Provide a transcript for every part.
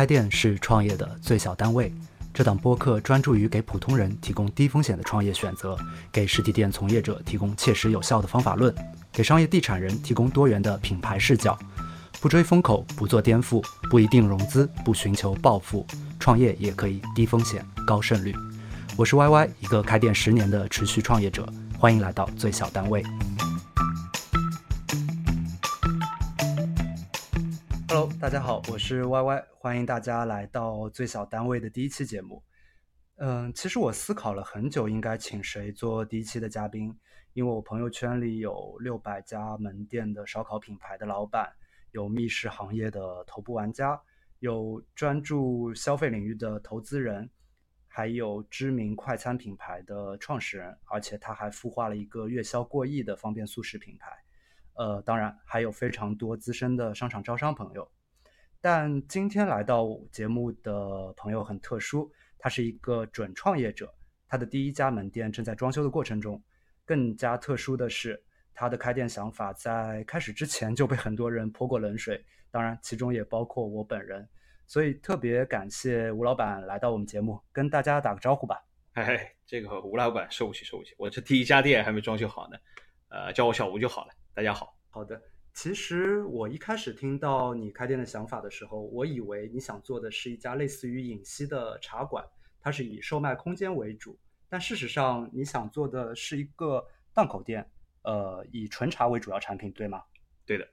开店是创业的最小单位。这档播客专注于给普通人提供低风险的创业选择，给实体店从业者提供切实有效的方法论，给商业地产人提供多元的品牌视角。不追风口，不做颠覆，不一定融资，不寻求暴富，创业也可以低风险高胜率。我是 Y Y，一个开店十年的持续创业者，欢迎来到最小单位。大家好，我是 Y Y，欢迎大家来到最小单位的第一期节目。嗯，其实我思考了很久，应该请谁做第一期的嘉宾，因为我朋友圈里有六百家门店的烧烤品牌的老板，有密室行业的头部玩家，有专注消费领域的投资人，还有知名快餐品牌的创始人，而且他还孵化了一个月销过亿的方便速食品牌。呃，当然还有非常多资深的商场招商朋友，但今天来到节目的朋友很特殊，他是一个准创业者，他的第一家门店正在装修的过程中。更加特殊的是，他的开店想法在开始之前就被很多人泼过冷水，当然其中也包括我本人。所以特别感谢吴老板来到我们节目，跟大家打个招呼吧。哎，这个吴老板受不起，受不起，我这第一家店还没装修好呢，呃，叫我小吴就好了。大家好，好的。其实我一开始听到你开店的想法的时候，我以为你想做的是一家类似于影溪的茶馆，它是以售卖空间为主。但事实上，你想做的是一个档口店，呃，以纯茶为主要产品，对吗？对的。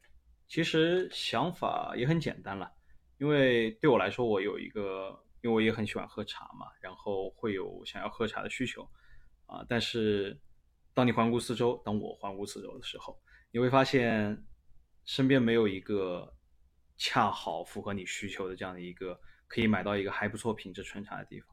其实想法也很简单了，因为对我来说，我有一个，因为我也很喜欢喝茶嘛，然后会有想要喝茶的需求啊。但是当你环顾四周，当我环顾四周的时候，你会发现，身边没有一个恰好符合你需求的这样的一个可以买到一个还不错品质纯茶的地方，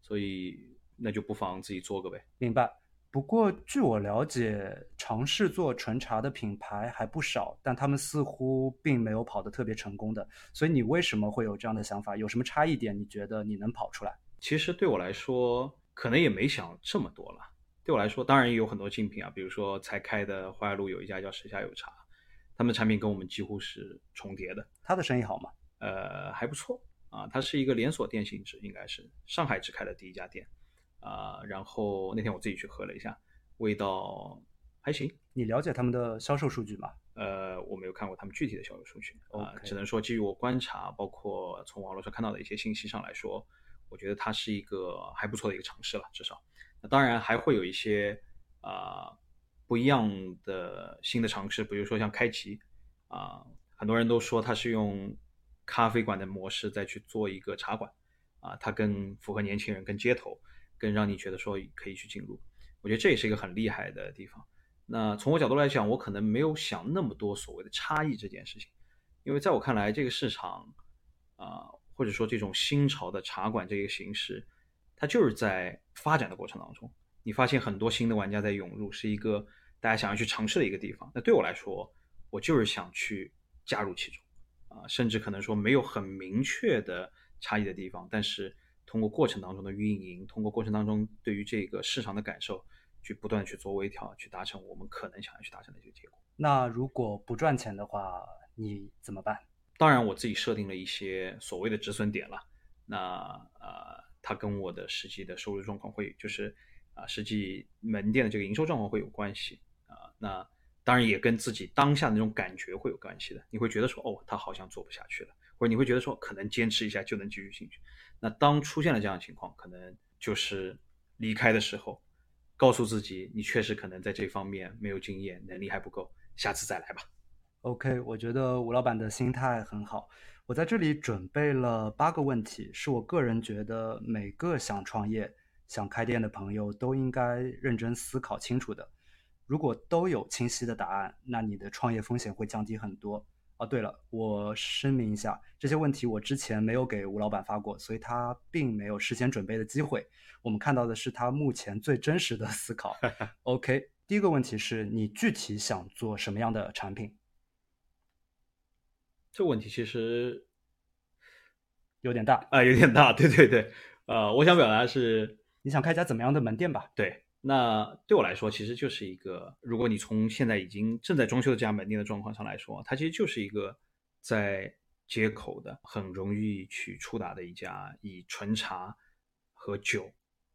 所以那就不妨自己做个呗。明白。不过据我了解，尝试做纯茶的品牌还不少，但他们似乎并没有跑得特别成功的。所以你为什么会有这样的想法？有什么差异点？你觉得你能跑出来？其实对我来说，可能也没想这么多了。对我来说，当然也有很多竞品啊，比如说才开的淮海路有一家叫时下有茶，他们的产品跟我们几乎是重叠的。他的生意好吗？呃，还不错啊，他是一个连锁店性质，应该是上海只开了第一家店啊。然后那天我自己去喝了一下，味道还行。你了解他们的销售数据吗？呃，我没有看过他们具体的销售数据啊，只能说基于我观察，包括从网络上看到的一些信息上来说，我觉得它是一个还不错的一个尝试了，至少。那当然还会有一些啊不一样的新的尝试，比如说像开启啊，很多人都说它是用咖啡馆的模式再去做一个茶馆啊，它更符合年轻人、更街头、更让你觉得说可以去进入。我觉得这也是一个很厉害的地方。那从我角度来讲，我可能没有想那么多所谓的差异这件事情，因为在我看来，这个市场啊，或者说这种新潮的茶馆这个形式。它就是在发展的过程当中，你发现很多新的玩家在涌入，是一个大家想要去尝试的一个地方。那对我来说，我就是想去加入其中，啊，甚至可能说没有很明确的差异的地方，但是通过过程当中的运营，通过过程当中对于这个市场的感受，去不断去做微调，去达成我们可能想要去达成的一个结果。那如果不赚钱的话，你怎么办？当然，我自己设定了一些所谓的止损点了。那呃。它跟我的实际的收入状况会，就是啊，实际门店的这个营收状况会有关系啊。那当然也跟自己当下那种感觉会有关系的。你会觉得说，哦，他好像做不下去了，或者你会觉得说，可能坚持一下就能继续进去。那当出现了这样的情况，可能就是离开的时候，告诉自己，你确实可能在这方面没有经验，能力还不够，下次再来吧。OK，我觉得吴老板的心态很好。我在这里准备了八个问题，是我个人觉得每个想创业、想开店的朋友都应该认真思考清楚的。如果都有清晰的答案，那你的创业风险会降低很多。哦，对了，我声明一下，这些问题我之前没有给吴老板发过，所以他并没有事先准备的机会。我们看到的是他目前最真实的思考。OK，第一个问题是你具体想做什么样的产品？这个问题其实有点大啊，有点大。对对对，呃，我想表达是，你想开一家怎么样的门店吧？对，那对我来说，其实就是一个，如果你从现在已经正在装修的这家门店的状况上来说，它其实就是一个在街口的，很容易去触达的一家以纯茶和酒、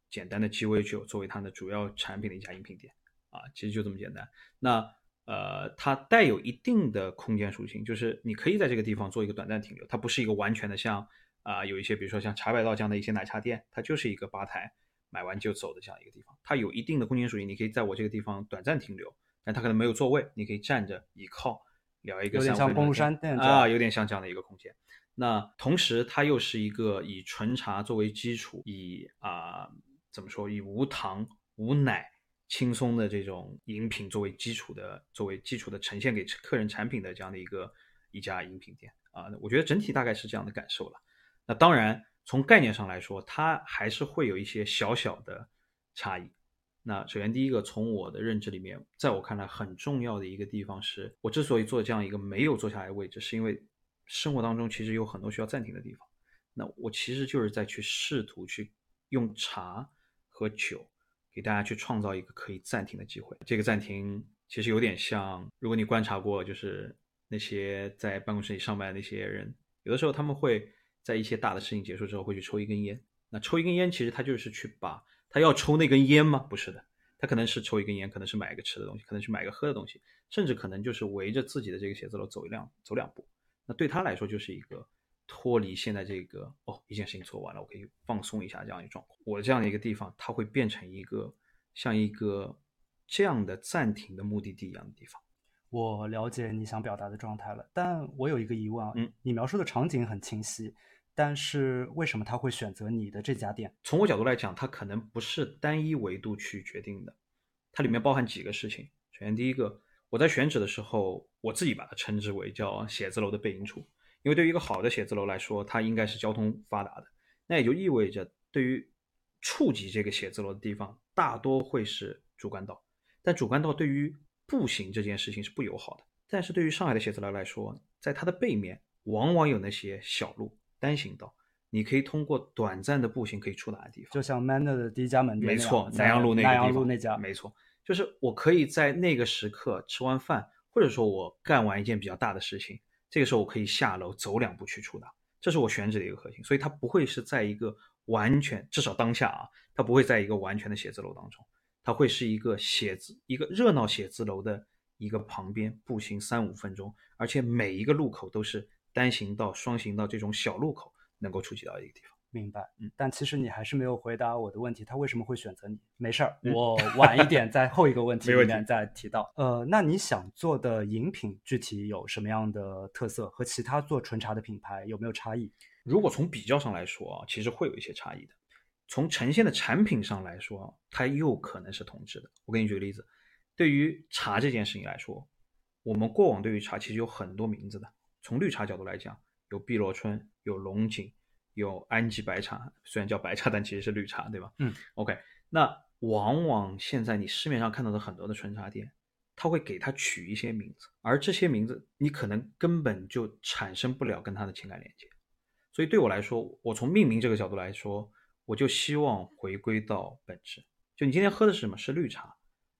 简单的鸡尾酒作为它的主要产品的一家饮品店啊，其实就这么简单。那呃，它带有一定的空间属性，就是你可以在这个地方做一个短暂停留，它不是一个完全的像啊有一些比如说像茶百道这样的一些奶茶店，它就是一个吧台买完就走的这样一个地方，它有一定的空间属性，你可以在我这个地方短暂停留，但它可能没有座位，你可以站着倚靠。聊一个有点像公路山店啊，有点像这样的一个空间。那同时，它又是一个以纯茶作为基础，以啊怎么说，以无糖无奶、轻松的这种饮品作为基础的，作为基础的呈现给客人产品的这样的一个一家饮品店啊。我觉得整体大概是这样的感受了。那当然，从概念上来说，它还是会有一些小小的差异。那首先，第一个从我的认知里面，在我看来很重要的一个地方是，我之所以做这样一个没有坐下来的位置，是因为生活当中其实有很多需要暂停的地方。那我其实就是在去试图去用茶和酒给大家去创造一个可以暂停的机会。这个暂停其实有点像，如果你观察过，就是那些在办公室里上班的那些人，有的时候他们会在一些大的事情结束之后会去抽一根烟。那抽一根烟，其实他就是去把。他要抽那根烟吗？不是的，他可能是抽一根烟，可能是买一个吃的东西，可能去买一个喝的东西，甚至可能就是围着自己的这个写字楼走一辆走两步。那对他来说就是一个脱离现在这个哦，一件事情做完了，我可以放松一下这样一个状况。我这样的一个地方，它会变成一个像一个这样的暂停的目的地一样的地方。我了解你想表达的状态了，但我有一个疑问啊，嗯，你描述的场景很清晰。但是为什么他会选择你的这家店？从我角度来讲，它可能不是单一维度去决定的，它里面包含几个事情。首先，第一个，我在选址的时候，我自己把它称之为叫写字楼的背影处，因为对于一个好的写字楼来说，它应该是交通发达的，那也就意味着对于触及这个写字楼的地方，大多会是主干道，但主干道对于步行这件事情是不友好的。但是对于上海的写字楼来说，在它的背面往往有那些小路。单行道，你可以通过短暂的步行可以触达的地方，就像 Manner 的第一家门店，没错，南阳路那个南阳路那家，没错，就是我可以在那个时刻吃完饭，或者说我干完一件比较大的事情，这个时候我可以下楼走两步去触达，这是我选址的一个核心，所以它不会是在一个完全，至少当下啊，它不会在一个完全的写字楼当中，它会是一个写字一个热闹写字楼的一个旁边，步行三五分钟，而且每一个路口都是。单行道、双行道这种小路口能够触及到一个地方，明白。嗯，但其实你还是没有回答我的问题，他为什么会选择你？没事儿，我晚一点在后一个问 题里面再提到。呃，那你想做的饮品具体有什么样的特色？和其他做纯茶的品牌有没有差异？如果从比较上来说啊，其实会有一些差异的。从呈现的产品上来说，它又可能是同质的。我给你举个例子，对于茶这件事情来说，我们过往对于茶其实有很多名字的。从绿茶角度来讲，有碧螺春，有龙井，有安吉白茶。虽然叫白茶，但其实是绿茶，对吧？嗯。OK，那往往现在你市面上看到的很多的纯茶店，他会给它取一些名字，而这些名字你可能根本就产生不了跟它的情感连接。所以对我来说，我从命名这个角度来说，我就希望回归到本质。就你今天喝的是什么？是绿茶。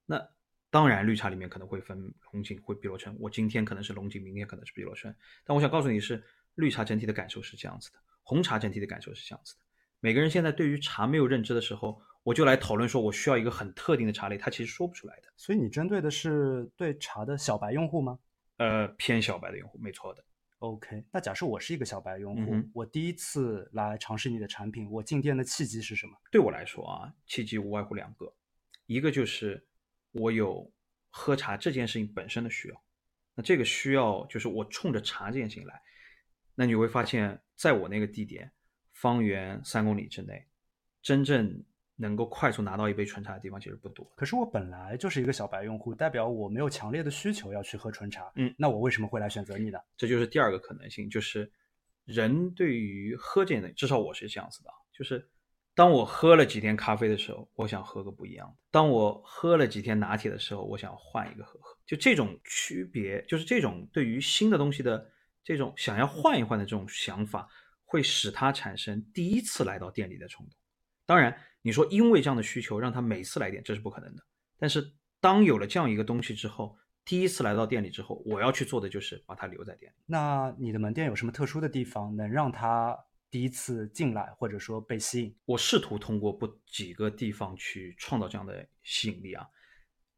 那当然，绿茶里面可能会分龙井会碧螺春。我今天可能是龙井，明天可能是碧螺春。但我想告诉你是，绿茶整体的感受是这样子的，红茶整体的感受是这样子的。每个人现在对于茶没有认知的时候，我就来讨论说我需要一个很特定的茶类，他其实说不出来的。所以你针对的是对茶的小白用户吗？呃，偏小白的用户，没错的。OK，那假设我是一个小白用户，我第一次来尝试你的产品，我进店的契机是什么？对我来说啊，契机无外乎两个，一个就是。我有喝茶这件事情本身的需要，那这个需要就是我冲着茶这件事情来，那你会发现在我那个地点，方圆三公里之内，真正能够快速拿到一杯纯茶的地方其实不多。可是我本来就是一个小白用户，代表我没有强烈的需求要去喝纯茶。嗯，那我为什么会来选择你呢？这就是第二个可能性，就是人对于喝这件的，至少我是这样子的，就是。当我喝了几天咖啡的时候，我想喝个不一样的；当我喝了几天拿铁的时候，我想换一个喝喝。就这种区别，就是这种对于新的东西的这种想要换一换的这种想法，会使他产生第一次来到店里的冲动。当然，你说因为这样的需求让他每次来店，这是不可能的。但是当有了这样一个东西之后，第一次来到店里之后，我要去做的就是把它留在店里。那你的门店有什么特殊的地方，能让他第一次进来，或者说被吸引？我试图通过不几个地方去创造这样的吸引力啊。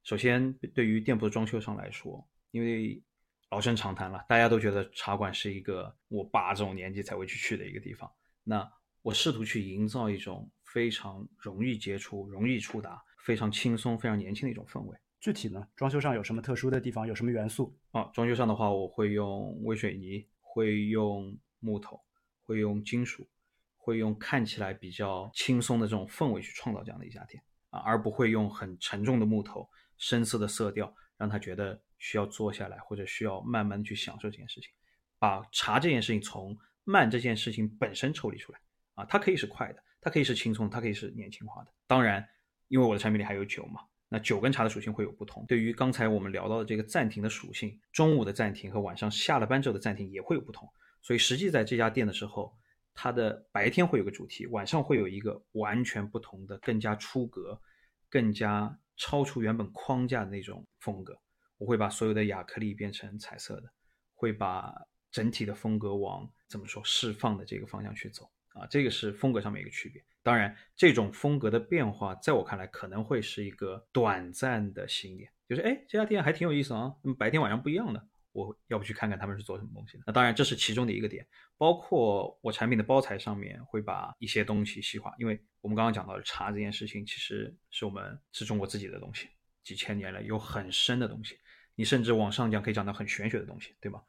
首先，对于店铺的装修上来说，因为老生常谈了，大家都觉得茶馆是一个我爸这种年纪才会去去的一个地方。那我试图去营造一种非常容易接触、容易触达、非常轻松、非常年轻的一种氛围。具体呢，装修上有什么特殊的地方？有什么元素？啊，装修上的话，我会用微水泥，会用木头，会用金属，会用看起来比较轻松的这种氛围去创造这样的一家店啊，而不会用很沉重的木头、深色的色调，让他觉得需要坐下来或者需要慢慢去享受这件事情。把茶这件事情从慢这件事情本身抽离出来啊，它可以是快的，它可以是轻松，它可以是年轻化的。当然，因为我的产品里还有酒嘛，那酒跟茶的属性会有不同。对于刚才我们聊到的这个暂停的属性，中午的暂停和晚上下了班之后的暂停也会有不同。所以实际在这家店的时候，它的白天会有个主题，晚上会有一个完全不同的、更加出格、更加超出原本框架的那种风格。我会把所有的亚克力变成彩色的，会把。整体的风格往怎么说释放的这个方向去走啊，这个是风格上面一个区别。当然，这种风格的变化，在我看来可能会是一个短暂的吸引点，就是哎，这家店还挺有意思啊，那么白天晚上不一样的，我要不去看看他们是做什么东西的？那当然，这是其中的一个点。包括我产品的包材上面会把一些东西细化，因为我们刚刚讲到茶这件事情，其实是我们是中国自己的东西，几千年来有很深的东西，你甚至往上讲可以讲到很玄学的东西，对吧？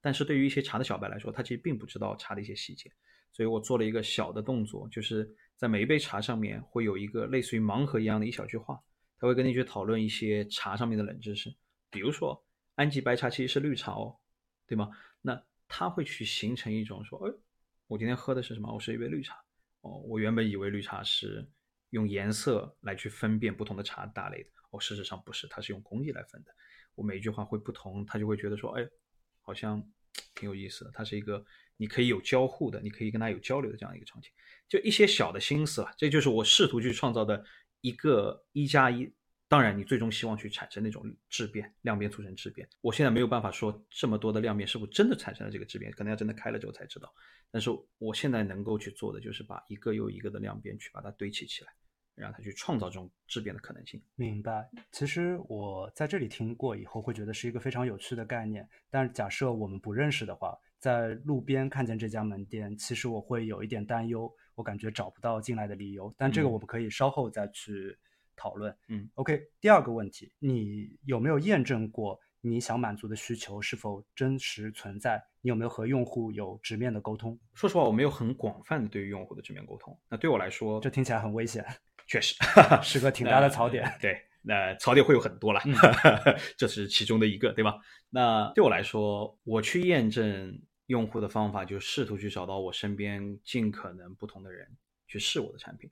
但是对于一些茶的小白来说，他其实并不知道茶的一些细节，所以我做了一个小的动作，就是在每一杯茶上面会有一个类似于盲盒一样的一小句话，他会跟你去讨论一些茶上面的冷知识，比如说安吉白茶其实是绿茶哦，对吗？那他会去形成一种说，哎，我今天喝的是什么？我是一杯绿茶哦，我原本以为绿茶是用颜色来去分辨不同的茶大类的，哦，事实上不是，它是用工艺来分的。我每一句话会不同，他就会觉得说，哎，好像。挺有意思的，它是一个你可以有交互的，你可以跟他有交流的这样一个场景，就一些小的心思啊，这就是我试图去创造的一个一加一。当然，你最终希望去产生那种质变，量变促成质变。我现在没有办法说这么多的量变是否真的产生了这个质变，可能要真的开了之后才知道。但是我现在能够去做的就是把一个又一个的量变去把它堆砌起来。让它去创造这种质变的可能性。明白。其实我在这里听过以后，会觉得是一个非常有趣的概念。但是假设我们不认识的话，在路边看见这家门店，其实我会有一点担忧，我感觉找不到进来的理由。但这个我们可以稍后再去讨论。嗯，OK。第二个问题，你有没有验证过你想满足的需求是否真实存在？你有没有和用户有直面的沟通？说实话，我没有很广泛的对于用户的直面沟通。那对我来说，这听起来很危险。确实 是个挺大的槽点，对，那槽点会有很多了，这是其中的一个，对吧？那对我来说，我去验证用户的方法，就试图去找到我身边尽可能不同的人去试我的产品。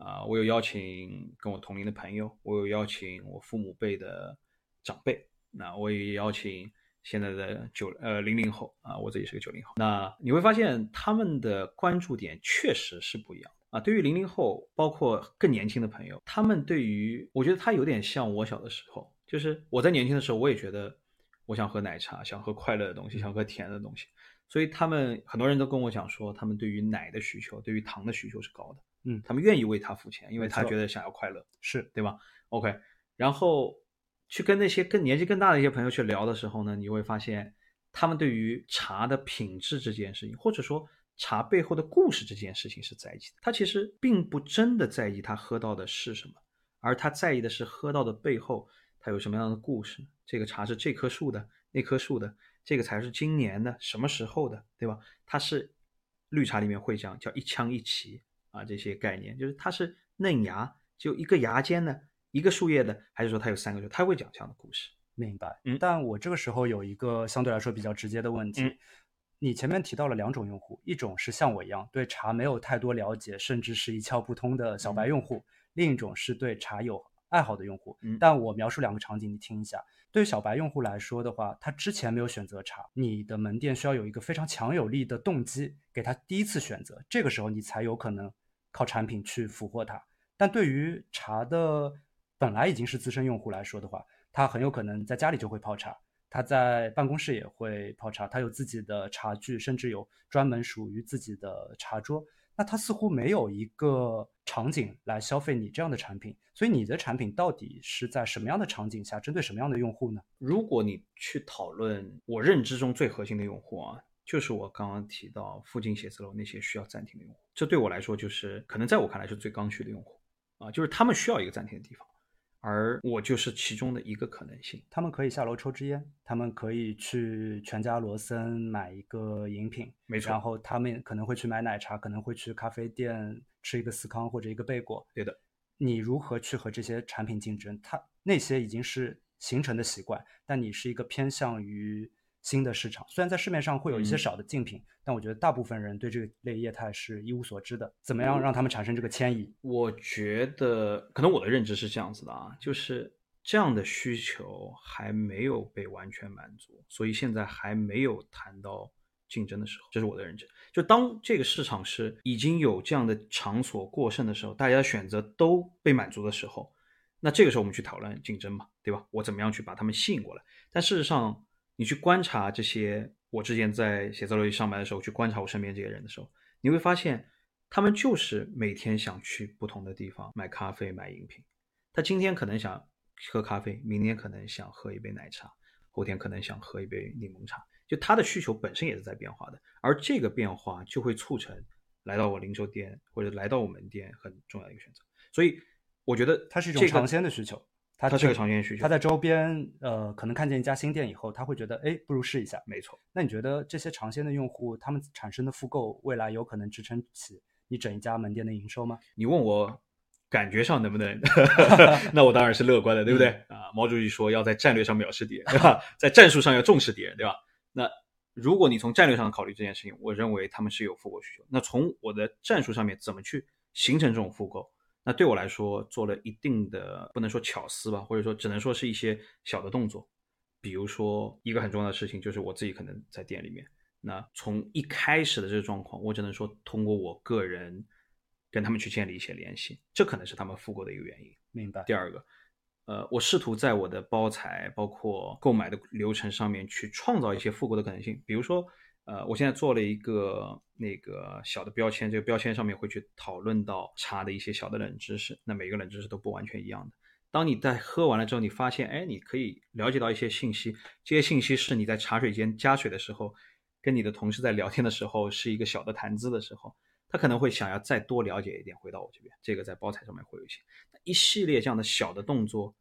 啊，我有邀请跟我同龄的朋友，我有邀请我父母辈的长辈，那我也邀请现在的九呃零零后啊，我自己是个九零后。那你会发现他们的关注点确实是不一样。啊，对于零零后，包括更年轻的朋友，他们对于，我觉得他有点像我小的时候，就是我在年轻的时候，我也觉得我想喝奶茶，想喝快乐的东西，想喝甜的东西，所以他们很多人都跟我讲说，他们对于奶的需求，对于糖的需求是高的，嗯，他们愿意为他付钱，因为他觉得想要快乐，是对吧？OK，然后去跟那些更年纪更大的一些朋友去聊的时候呢，你会发现他们对于茶的品质这件事情，或者说。茶背后的故事这件事情是在意的，他其实并不真的在意他喝到的是什么，而他在意的是喝到的背后他有什么样的故事。这个茶是这棵树的，那棵树的，这个才是今年的，什么时候的，对吧？它是绿茶里面会讲叫一腔一奇啊，这些概念就是它是嫩芽，就一个芽尖的，一个树叶的，还是说它有三个就？他会讲这样的故事。明白。嗯，但我这个时候有一个相对来说比较直接的问题。你前面提到了两种用户，一种是像我一样对茶没有太多了解，甚至是一窍不通的小白用户；另一种是对茶有爱好的用户。但我描述两个场景，你听一下。对于小白用户来说的话，他之前没有选择茶，你的门店需要有一个非常强有力的动机给他第一次选择，这个时候你才有可能靠产品去俘获他。但对于茶的本来已经是资深用户来说的话，他很有可能在家里就会泡茶，他在办公室也会泡茶，他有自己的茶具，甚至有专门属于自己的茶桌。那他似乎没有一个场景来消费你这样的产品，所以你的产品到底是在什么样的场景下，针对什么样的用户呢？如果你去讨论我认知中最核心的用户啊，就是我刚刚提到附近写字楼那些需要暂停的用户，这对我来说就是可能在我看来是最刚需的用户啊，就是他们需要一个暂停的地方。而我就是其中的一个可能性。他们可以下楼抽支烟，他们可以去全家、罗森买一个饮品，没错。然后他们可能会去买奶茶，可能会去咖啡店吃一个司康或者一个贝果。对的。你如何去和这些产品竞争？他那些已经是形成的习惯，但你是一个偏向于。新的市场虽然在市面上会有一些少的竞品，但我觉得大部分人对这个类业态是一无所知的。怎么样让他们产生这个迁移？我觉得可能我的认知是这样子的啊，就是这样的需求还没有被完全满足，所以现在还没有谈到竞争的时候。这是我的认知。就当这个市场是已经有这样的场所过剩的时候，大家选择都被满足的时候，那这个时候我们去讨论竞争嘛，对吧？我怎么样去把他们吸引过来？但事实上。你去观察这些，我之前在写字楼里上班的时候，去观察我身边这些人的时候，你会发现，他们就是每天想去不同的地方买咖啡、买饮品。他今天可能想喝咖啡，明天可能想喝一杯奶茶，后天可能想喝一杯柠檬茶。就他的需求本身也是在变化的，而这个变化就会促成来到我零售店或者来到我门店很重要的一个选择。所以，我觉得它是一种尝鲜的需求。它是个长线需求。他在周边，呃，可能看见一家新店以后，他会觉得，哎，不如试一下。没错。那你觉得这些尝鲜的用户，他们产生的复购，未来有可能支撑起你整一家门店的营收吗？你问我感觉上能不能？那我当然是乐观的，对不对？啊，毛主席说要在战略上藐视敌人，对吧？在战术上要重视敌人，对吧？那如果你从战略上考虑这件事情，我认为他们是有复购需求。那从我的战术上面，怎么去形成这种复购？那对我来说，做了一定的不能说巧思吧，或者说只能说是一些小的动作。比如说，一个很重要的事情就是我自己可能在店里面。那从一开始的这个状况，我只能说通过我个人跟他们去建立一些联系，这可能是他们复购的一个原因。明白。第二个，呃，我试图在我的包材包括购买的流程上面去创造一些复购的可能性，比如说。呃，我现在做了一个那个小的标签，这个标签上面会去讨论到茶的一些小的冷知识。那每个冷知识都不完全一样的。当你在喝完了之后，你发现，哎，你可以了解到一些信息，这些信息是你在茶水间加水的时候，跟你的同事在聊天的时候是一个小的谈资的时候，他可能会想要再多了解一点，回到我这边。这个在包材上面会有一些一系列这样的小的动作，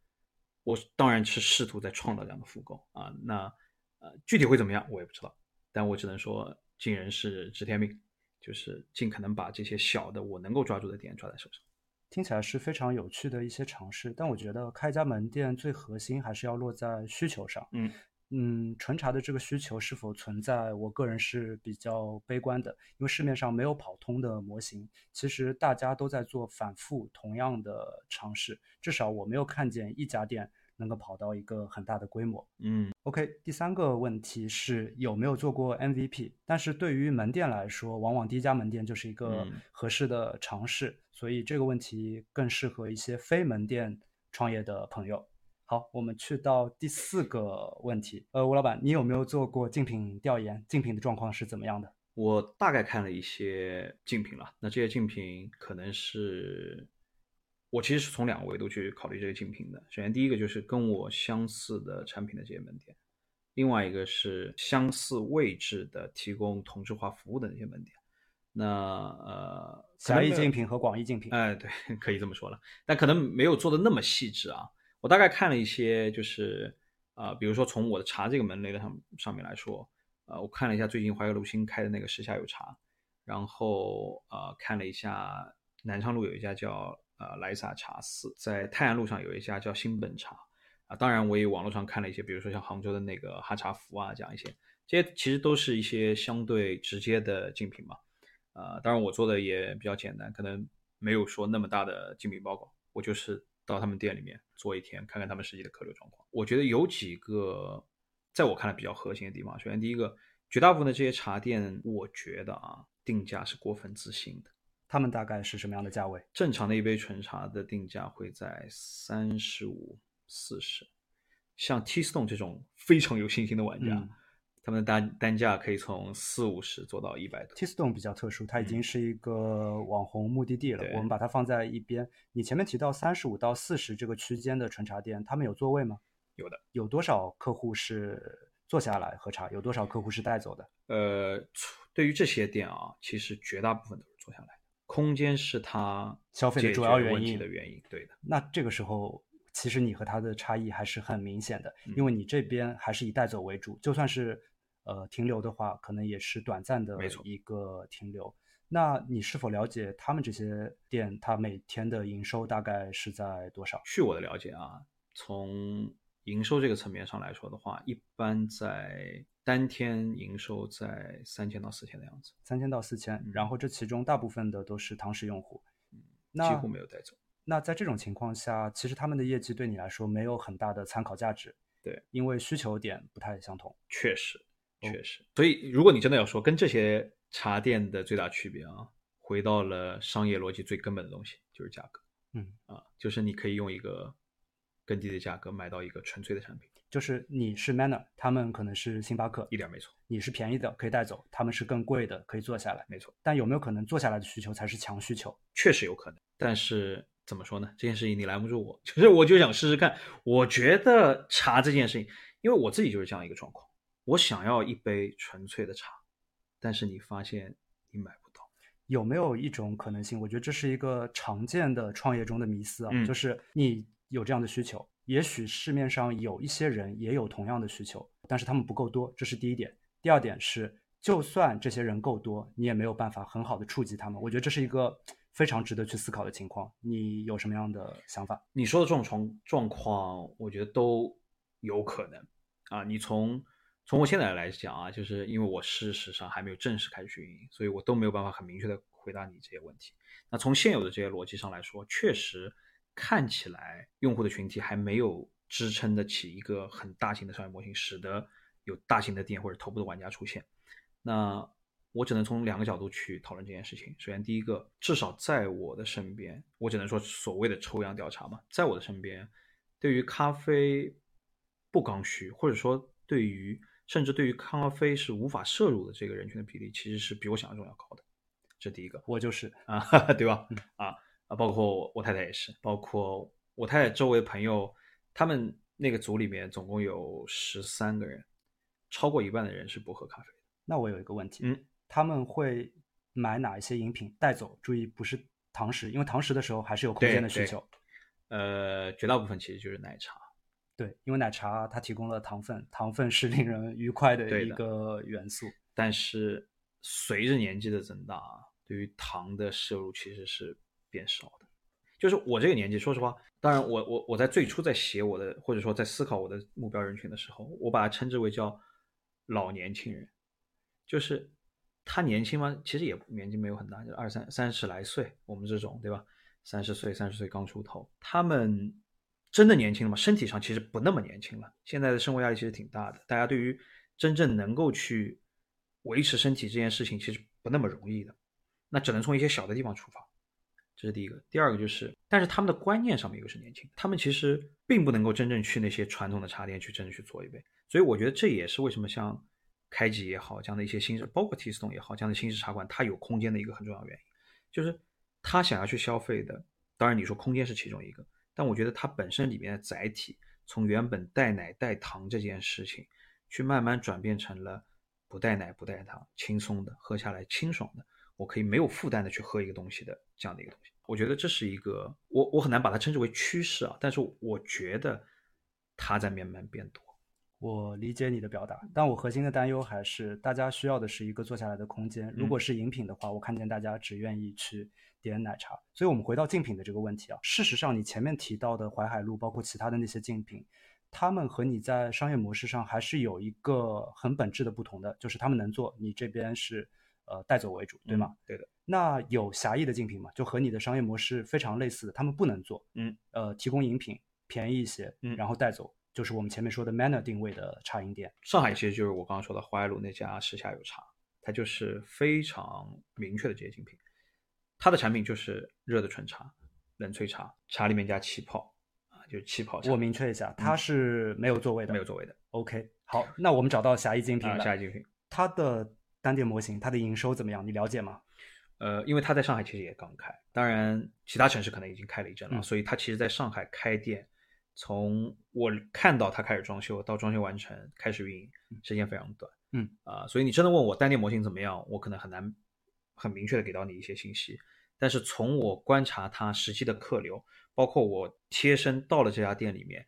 我当然是试图在创造这样的复购啊。那呃，具体会怎么样，我也不知道。但我只能说，尽人事知天命，就是尽可能把这些小的我能够抓住的点抓在手上。听起来是非常有趣的一些尝试，但我觉得开一家门店最核心还是要落在需求上。嗯嗯，纯茶的这个需求是否存在？我个人是比较悲观的，因为市面上没有跑通的模型。其实大家都在做反复同样的尝试，至少我没有看见一家店。能够跑到一个很大的规模，嗯，OK。第三个问题是有没有做过 MVP？但是对于门店来说，往往第一家门店就是一个合适的尝试，所以这个问题更适合一些非门店创业的朋友。好，我们去到第四个问题，呃，吴老板，你有没有做过竞品调研？竞品的状况是怎么样的？我大概看了一些竞品了，那这些竞品可能是。我其实是从两个维度去考虑这个竞品的。首先，第一个就是跟我相似的产品的这些门店；另外一个是相似位置的提供同质化服务的那些门店。那呃，狭义竞品和广义竞品，哎，对，可以这么说了。但可能没有做的那么细致啊。我大概看了一些，就是啊，比如说从我的茶这个门类的上上面来说，呃，我看了一下最近淮河路新开的那个时下有茶，然后呃，看了一下南昌路有一家叫。呃，莱萨茶肆在泰安路上有一家叫新本茶啊，当然我也网络上看了一些，比如说像杭州的那个哈茶福啊，这样一些，这些其实都是一些相对直接的竞品嘛。呃，当然我做的也比较简单，可能没有说那么大的竞品报告，我就是到他们店里面做一天，看看他们实际的客流状况。我觉得有几个在我看来比较核心的地方，首先第一个，绝大部分的这些茶店，我觉得啊，定价是过分自信的。他们大概是什么样的价位？正常的一杯纯茶的定价会在三十五、四十，像 T Stone 这种非常有信心的玩家，他们的单单价可以从四五十做到一百多。T Stone 比较特殊，它已经是一个网红目的地了。我们把它放在一边。你前面提到三十五到四十这个区间的纯茶店，他们有座位吗？有的。有多少客户是坐下来喝茶？有多少客户是带走的？呃，对于这些店啊，其实绝大部分都是坐下来。空间是他消费的主要原因的原因，对的。那这个时候，其实你和他的差异还是很明显的，因为你这边还是以带走为主，就算是呃停留的话，可能也是短暂的一个停留。那你是否了解他们这些店，它每天的营收大概是在多少？据我的了解啊，从营收这个层面上来说的话，一般在。三天营收在三千到四千的样子，三千到四千，然后这其中大部分的都是堂食用户，几乎没有带走。那在这种情况下，其实他们的业绩对你来说没有很大的参考价值，对，因为需求点不太相同。确实，确实。所以，如果你真的要说跟这些茶店的最大区别啊，回到了商业逻辑最根本的东西，就是价格。嗯啊，就是你可以用一个更低的价格买到一个纯粹的产品。就是你是 Manner，他们可能是星巴克，一点没错。你是便宜的，可以带走；他们是更贵的，可以坐下来，没错。但有没有可能坐下来的需求才是强需求？确实有可能。但是怎么说呢？这件事情你拦不住我，其 实我就想试试看。我觉得茶这件事情，因为我自己就是这样一个状况，我想要一杯纯粹的茶，但是你发现你买不到。有没有一种可能性？我觉得这是一个常见的创业中的迷思啊，就是你有这样的需求。也许市面上有一些人也有同样的需求，但是他们不够多，这是第一点。第二点是，就算这些人够多，你也没有办法很好的触及他们。我觉得这是一个非常值得去思考的情况。你有什么样的想法？你说的这种状状况，我觉得都有可能啊。你从从我现在来讲啊，就是因为我事实上还没有正式开始运营，所以我都没有办法很明确的回答你这些问题。那从现有的这些逻辑上来说，确实。看起来用户的群体还没有支撑得起一个很大型的商业模型，使得有大型的店或者头部的玩家出现。那我只能从两个角度去讨论这件事情。首先，第一个，至少在我的身边，我只能说所谓的抽样调查嘛，在我的身边，对于咖啡不刚需，或者说对于甚至对于咖啡是无法摄入的这个人群的比例，其实是比我想象中要高的。这第一个，我就是啊，对吧？啊。啊，包括我太太也是，包括我太太周围朋友，他们那个组里面总共有十三个人，超过一半的人是不喝咖啡的。那我有一个问题，嗯，他们会买哪一些饮品带走？注意不是堂食，因为堂食的时候还是有空间的需求。呃，绝大部分其实就是奶茶。对，因为奶茶它提供了糖分，糖分是令人愉快的一个元素。但是随着年纪的增大，对于糖的摄入其实是。变少的，就是我这个年纪。说实话，当然，我我我在最初在写我的，或者说在思考我的目标人群的时候，我把它称之为叫老年轻人。就是他年轻吗？其实也年纪没有很大，就二三三十来岁。我们这种对吧？三十岁、三十岁刚出头，他们真的年轻了吗？身体上其实不那么年轻了。现在的生活压力其实挺大的，大家对于真正能够去维持身体这件事情，其实不那么容易的。那只能从一些小的地方出发。这是第一个，第二个就是，但是他们的观念上面又是年轻，他们其实并不能够真正去那些传统的茶店去真正去做一杯，所以我觉得这也是为什么像开吉也好，这样的一些新式，包括 T 斯通也好，这样的新式茶馆，它有空间的一个很重要原因，就是他想要去消费的，当然你说空间是其中一个，但我觉得它本身里面的载体，从原本带奶带糖这件事情，去慢慢转变成了不带奶不带糖，轻松的喝下来清爽的。我可以没有负担的去喝一个东西的这样的一个东西，我觉得这是一个我我很难把它称之为趋势啊，但是我觉得它在慢慢变多。我理解你的表达，但我核心的担忧还是大家需要的是一个坐下来的空间。如果是饮品的话，我看见大家只愿意去点奶茶。所以我们回到竞品的这个问题啊，事实上你前面提到的淮海路，包括其他的那些竞品，他们和你在商业模式上还是有一个很本质的不同的，就是他们能做，你这边是。呃，带走为主，对吗？对的。那有狭义的竞品吗？就和你的商业模式非常类似的，他们不能做。嗯。呃，提供饮品便宜一些，嗯，然后带走，就是我们前面说的 manner 定位的茶饮店。上海其实就是我刚刚说的淮海路那家时下有茶，它就是非常明确的这些竞品。它的产品就是热的纯茶、冷萃茶，茶里面加气泡啊，就是气泡茶。我明确一下，它是没有座位的，没有座位的。OK，好，那我们找到狭义精品了。狭义精品，它的单店模型，它的营收怎么样？你了解吗？呃，因为他在上海其实也刚开，当然其他城市可能已经开了一阵了，所以他其实在上海开店，从我看到他开始装修到装修完成开始运营，时间非常短。嗯啊，所以你真的问我单店模型怎么样，我可能很难很明确的给到你一些信息。但是从我观察他实际的客流，包括我贴身到了这家店里面，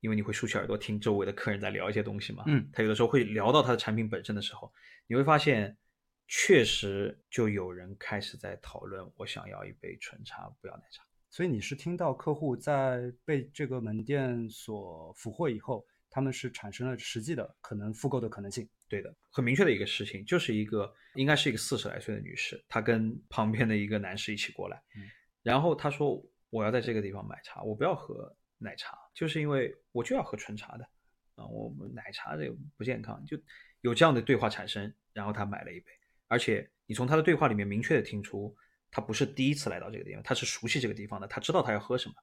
因为你会竖起耳朵听周围的客人在聊一些东西嘛，嗯，他有的时候会聊到他的产品本身的时候，你会发现。确实，就有人开始在讨论，我想要一杯纯茶，不要奶茶。所以你是听到客户在被这个门店所俘获以后，他们是产生了实际的可能复购的可能性。对的，很明确的一个事情，就是一个应该是一个四十来岁的女士，她跟旁边的一个男士一起过来，然后她说我要在这个地方买茶，我不要喝奶茶，就是因为我就要喝纯茶的啊，我奶茶这个不健康，就有这样的对话产生，然后她买了一杯。而且你从他的对话里面明确的听出，他不是第一次来到这个地方，他是熟悉这个地方的，他知道他要喝什么，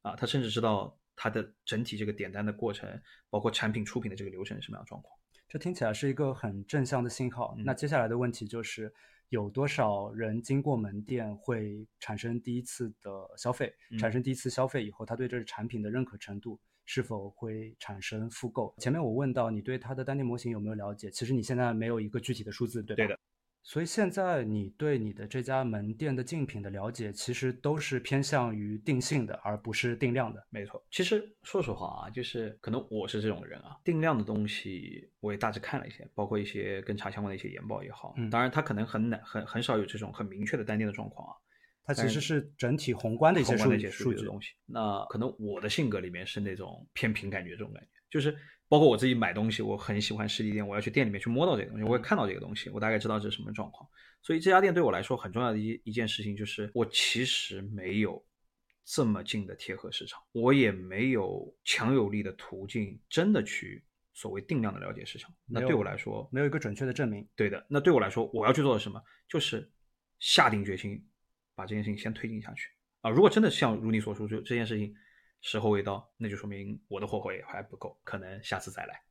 啊，他甚至知道他的整体这个点单的过程，包括产品出品的这个流程是什么样的状况。这听起来是一个很正向的信号。那接下来的问题就是，有多少人经过门店会产生第一次的消费？产生第一次消费以后，他对这个产品的认可程度是否会产生复购？前面我问到你对他的单店模型有没有了解？其实你现在没有一个具体的数字，对吧？对的。所以现在你对你的这家门店的竞品的了解，其实都是偏向于定性的，而不是定量的。没错，其实说实话啊，就是可能我是这种人啊，定量的东西我也大致看了一些，包括一些跟茶相关的一些研报也好。嗯，当然它可能很难，很很少有这种很明确的单店的状况啊。它其实是整体宏观的一些数据数据的东西。那可能我的性格里面是那种偏凭感觉这种感觉，就是。包括我自己买东西，我很喜欢实体店，我要去店里面去摸到这个东西，我会看到这个东西，我大概知道这是什么状况。所以这家店对我来说很重要的一一件事情就是，我其实没有这么近的贴合市场，我也没有强有力的途径真的去所谓定量的了解市场。那对我来说，没有一个准确的证明。对的，那对我来说，我要去做的什么，就是下定决心把这件事情先推进下去啊！如果真的像如你所说，就这件事情。时候未到，那就说明我的火候也还不够，可能下次再来，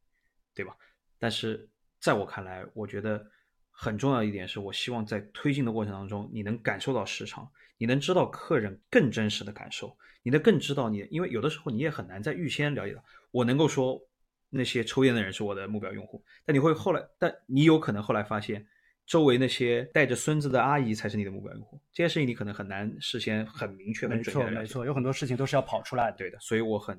对吧？但是在我看来，我觉得很重要一点是，我希望在推进的过程当中，你能感受到市场，你能知道客人更真实的感受，你能更知道你，因为有的时候你也很难在预先了解到。我能够说那些抽烟的人是我的目标用户，但你会后来，但你有可能后来发现。周围那些带着孙子的阿姨才是你的目标用户，这些事情你可能很难事先很明确、很准确的没错，有很多事情都是要跑出来的。对的，所以我很，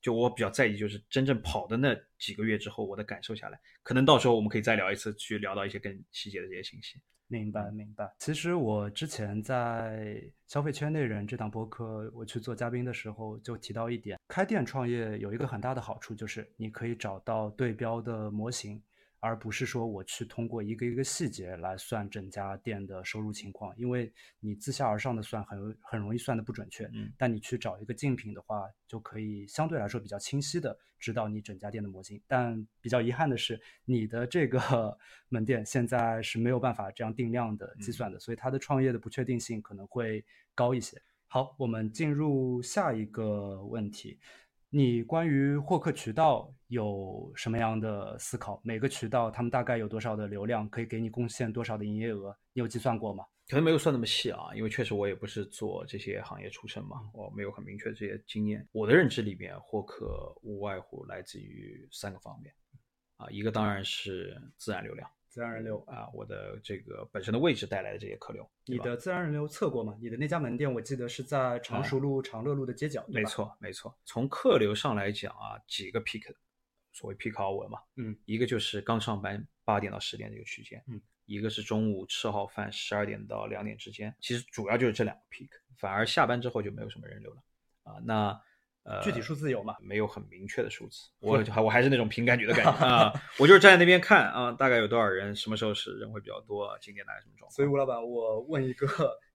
就我比较在意，就是真正跑的那几个月之后，我的感受下来，可能到时候我们可以再聊一次，去聊到一些更细节的这些信息。明白，明白。其实我之前在消费圈内人这档播客，我去做嘉宾的时候，就提到一点，开店创业有一个很大的好处，就是你可以找到对标的模型。而不是说我去通过一个一个细节来算整家店的收入情况，因为你自下而上的算很很容易算的不准确。嗯，但你去找一个竞品的话，就可以相对来说比较清晰的知道你整家店的模型。但比较遗憾的是，你的这个 门店现在是没有办法这样定量的计算的，所以它的创业的不确定性可能会高一些。好，我们进入下一个问题。你关于获客渠道有什么样的思考？每个渠道他们大概有多少的流量，可以给你贡献多少的营业额？你有计算过吗？可能没有算那么细啊，因为确实我也不是做这些行业出身嘛，我没有很明确的这些经验。我的认知里面，获客无外乎来自于三个方面，啊，一个当然是自然流量。自然人流啊，我的这个本身的位置带来的这些客流，你的自然人流测过吗？你的那家门店我记得是在常熟路长乐路的街角，没错没错。从客流上来讲啊，几个 peak，所谓 peak hour 嘛，嗯，一个就是刚上班八点到十点这个区间，嗯，一个是中午吃好饭十二点到两点之间，其实主要就是这两个 peak，反而下班之后就没有什么人流了啊，那。呃，具体数字有吗？没有很明确的数字，我还我还是那种凭感觉的感觉 啊，我就是站在那边看啊，大概有多少人，什么时候是人会比较多，今天大概什么状况？所以吴老板，我问一个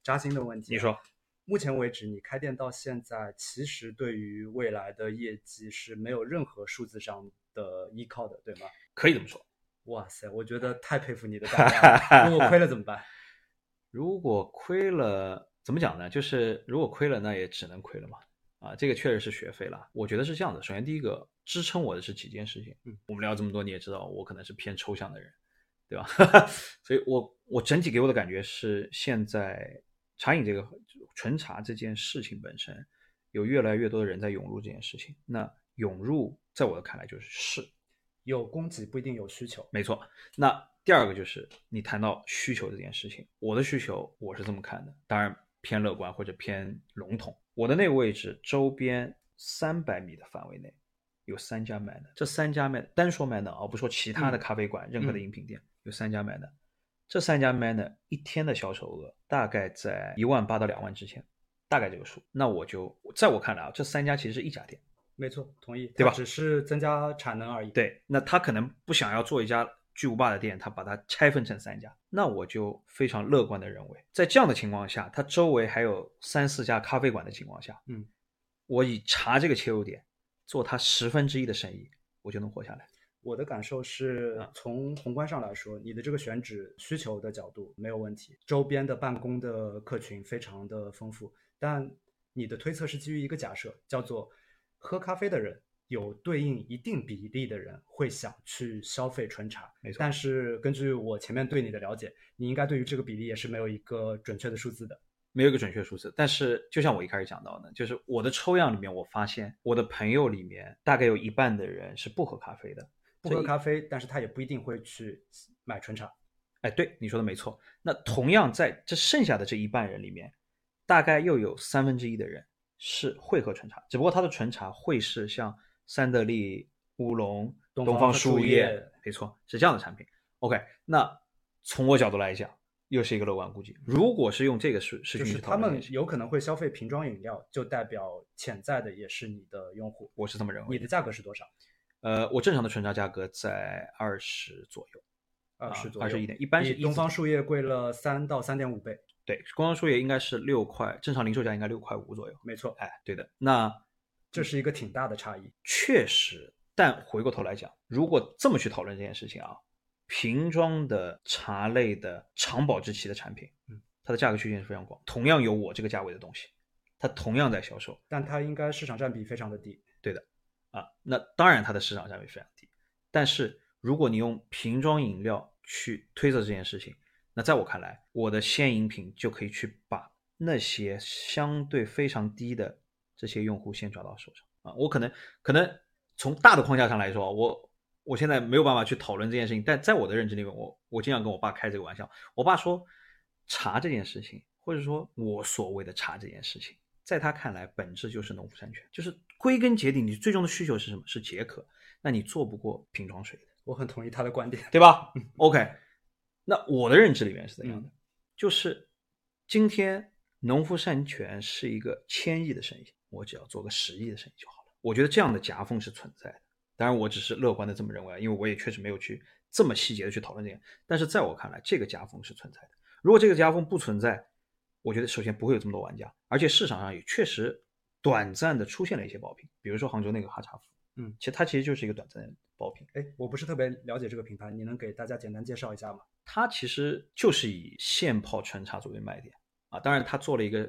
扎心的问题，你说，目前为止你开店到现在，其实对于未来的业绩是没有任何数字上的依靠的，对吗？可以这么说。哇塞，我觉得太佩服你的胆量。如果亏了怎么办？如果亏了怎么讲呢？就是如果亏了，那也只能亏了嘛。啊，这个确实是学费了。我觉得是这样的，首先第一个支撑我的是几件事情。嗯，我们聊这么多，你也知道，我可能是偏抽象的人，对吧？所以我我整体给我的感觉是，现在茶饮这个纯茶这件事情本身，有越来越多的人在涌入这件事情。那涌入，在我的看来就是是，有供给不一定有需求。没错。那第二个就是你谈到需求这件事情，我的需求我是这么看的，当然偏乐观或者偏笼统。我的那个位置周边三百米的范围内有三家麦的，这三家麦单说卖的啊，不说其他的咖啡馆，任何的饮品店有三家卖的，这三家卖的一天的销售额大概在一万八到两万之间，大概这个数。那我就在我看来啊，这三家其实是一家店，没错，同意，对吧？只是增加产能而已。对，那他可能不想要做一家。巨无霸的店，他把它拆分成三家，那我就非常乐观的认为，在这样的情况下，它周围还有三四家咖啡馆的情况下，嗯，我以茶这个切入点做它十分之一的生意，我就能活下来。我的感受是从宏观上来说，你的这个选址需求的角度没有问题，周边的办公的客群非常的丰富，但你的推测是基于一个假设，叫做喝咖啡的人。有对应一定比例的人会想去消费纯茶，没错。但是根据我前面对你的了解，你应该对于这个比例也是没有一个准确的数字的，没有一个准确数字。但是就像我一开始讲到的，就是我的抽样里面，我发现我的朋友里面大概有一半的人是不喝咖啡的，不喝咖啡，但是他也不一定会去买纯茶。哎，对，你说的没错。那同样在这剩下的这一半人里面，大概又有三分之一的人是会喝纯茶，只不过他的纯茶会是像。三得利乌龙、东方树叶，没错，是这样的产品。OK，那从我角度来讲，又是一个乐观估计。如果是用这个事事情，就是他们有可能会消费瓶装饮料，就代表潜在的也是你的用户。我是这么认为。你的价格是多少？呃，我正常的纯茶价格在二十左右，二十左右，二十一点，一般是东方树叶贵了三到三点五倍。对，东方树叶应该是六块，正常零售价应该六块五左右。没错，哎，对的。那这是一个挺大的差异，确实。但回过头来讲，如果这么去讨论这件事情啊，瓶装的茶类的长保质期的产品，嗯，它的价格区间是非常广，同样有我这个价位的东西，它同样在销售，但它应该市场占比非常的低。对的，啊，那当然它的市场占比非常低。但是如果你用瓶装饮料去推测这件事情，那在我看来，我的鲜饮品就可以去把那些相对非常低的。这些用户先抓到手上啊！我可能可能从大的框架上来说，我我现在没有办法去讨论这件事情，但在我的认知里面，我我经常跟我爸开这个玩笑。我爸说，茶这件事情，或者说我所谓的茶这件事情，在他看来，本质就是农夫山泉，就是归根结底，你最终的需求是什么？是解渴。那你做不过瓶装水的。我很同意他的观点，对吧？OK，那我的认知里面是怎样的？就是今天农夫山泉是一个千亿的生意。我只要做个十亿的生意就好了。我觉得这样的夹缝是存在的，当然我只是乐观的这么认为，因为我也确实没有去这么细节的去讨论这个。但是在我看来，这个夹缝是存在的。如果这个夹缝不存在，我觉得首先不会有这么多玩家，而且市场上也确实短暂的出现了一些爆品，比如说杭州那个哈茶福，嗯，其实它其实就是一个短暂的爆品。哎，我不是特别了解这个品牌，你能给大家简单介绍一下吗？它其实就是以现泡穿插作为卖点啊，当然它做了一个。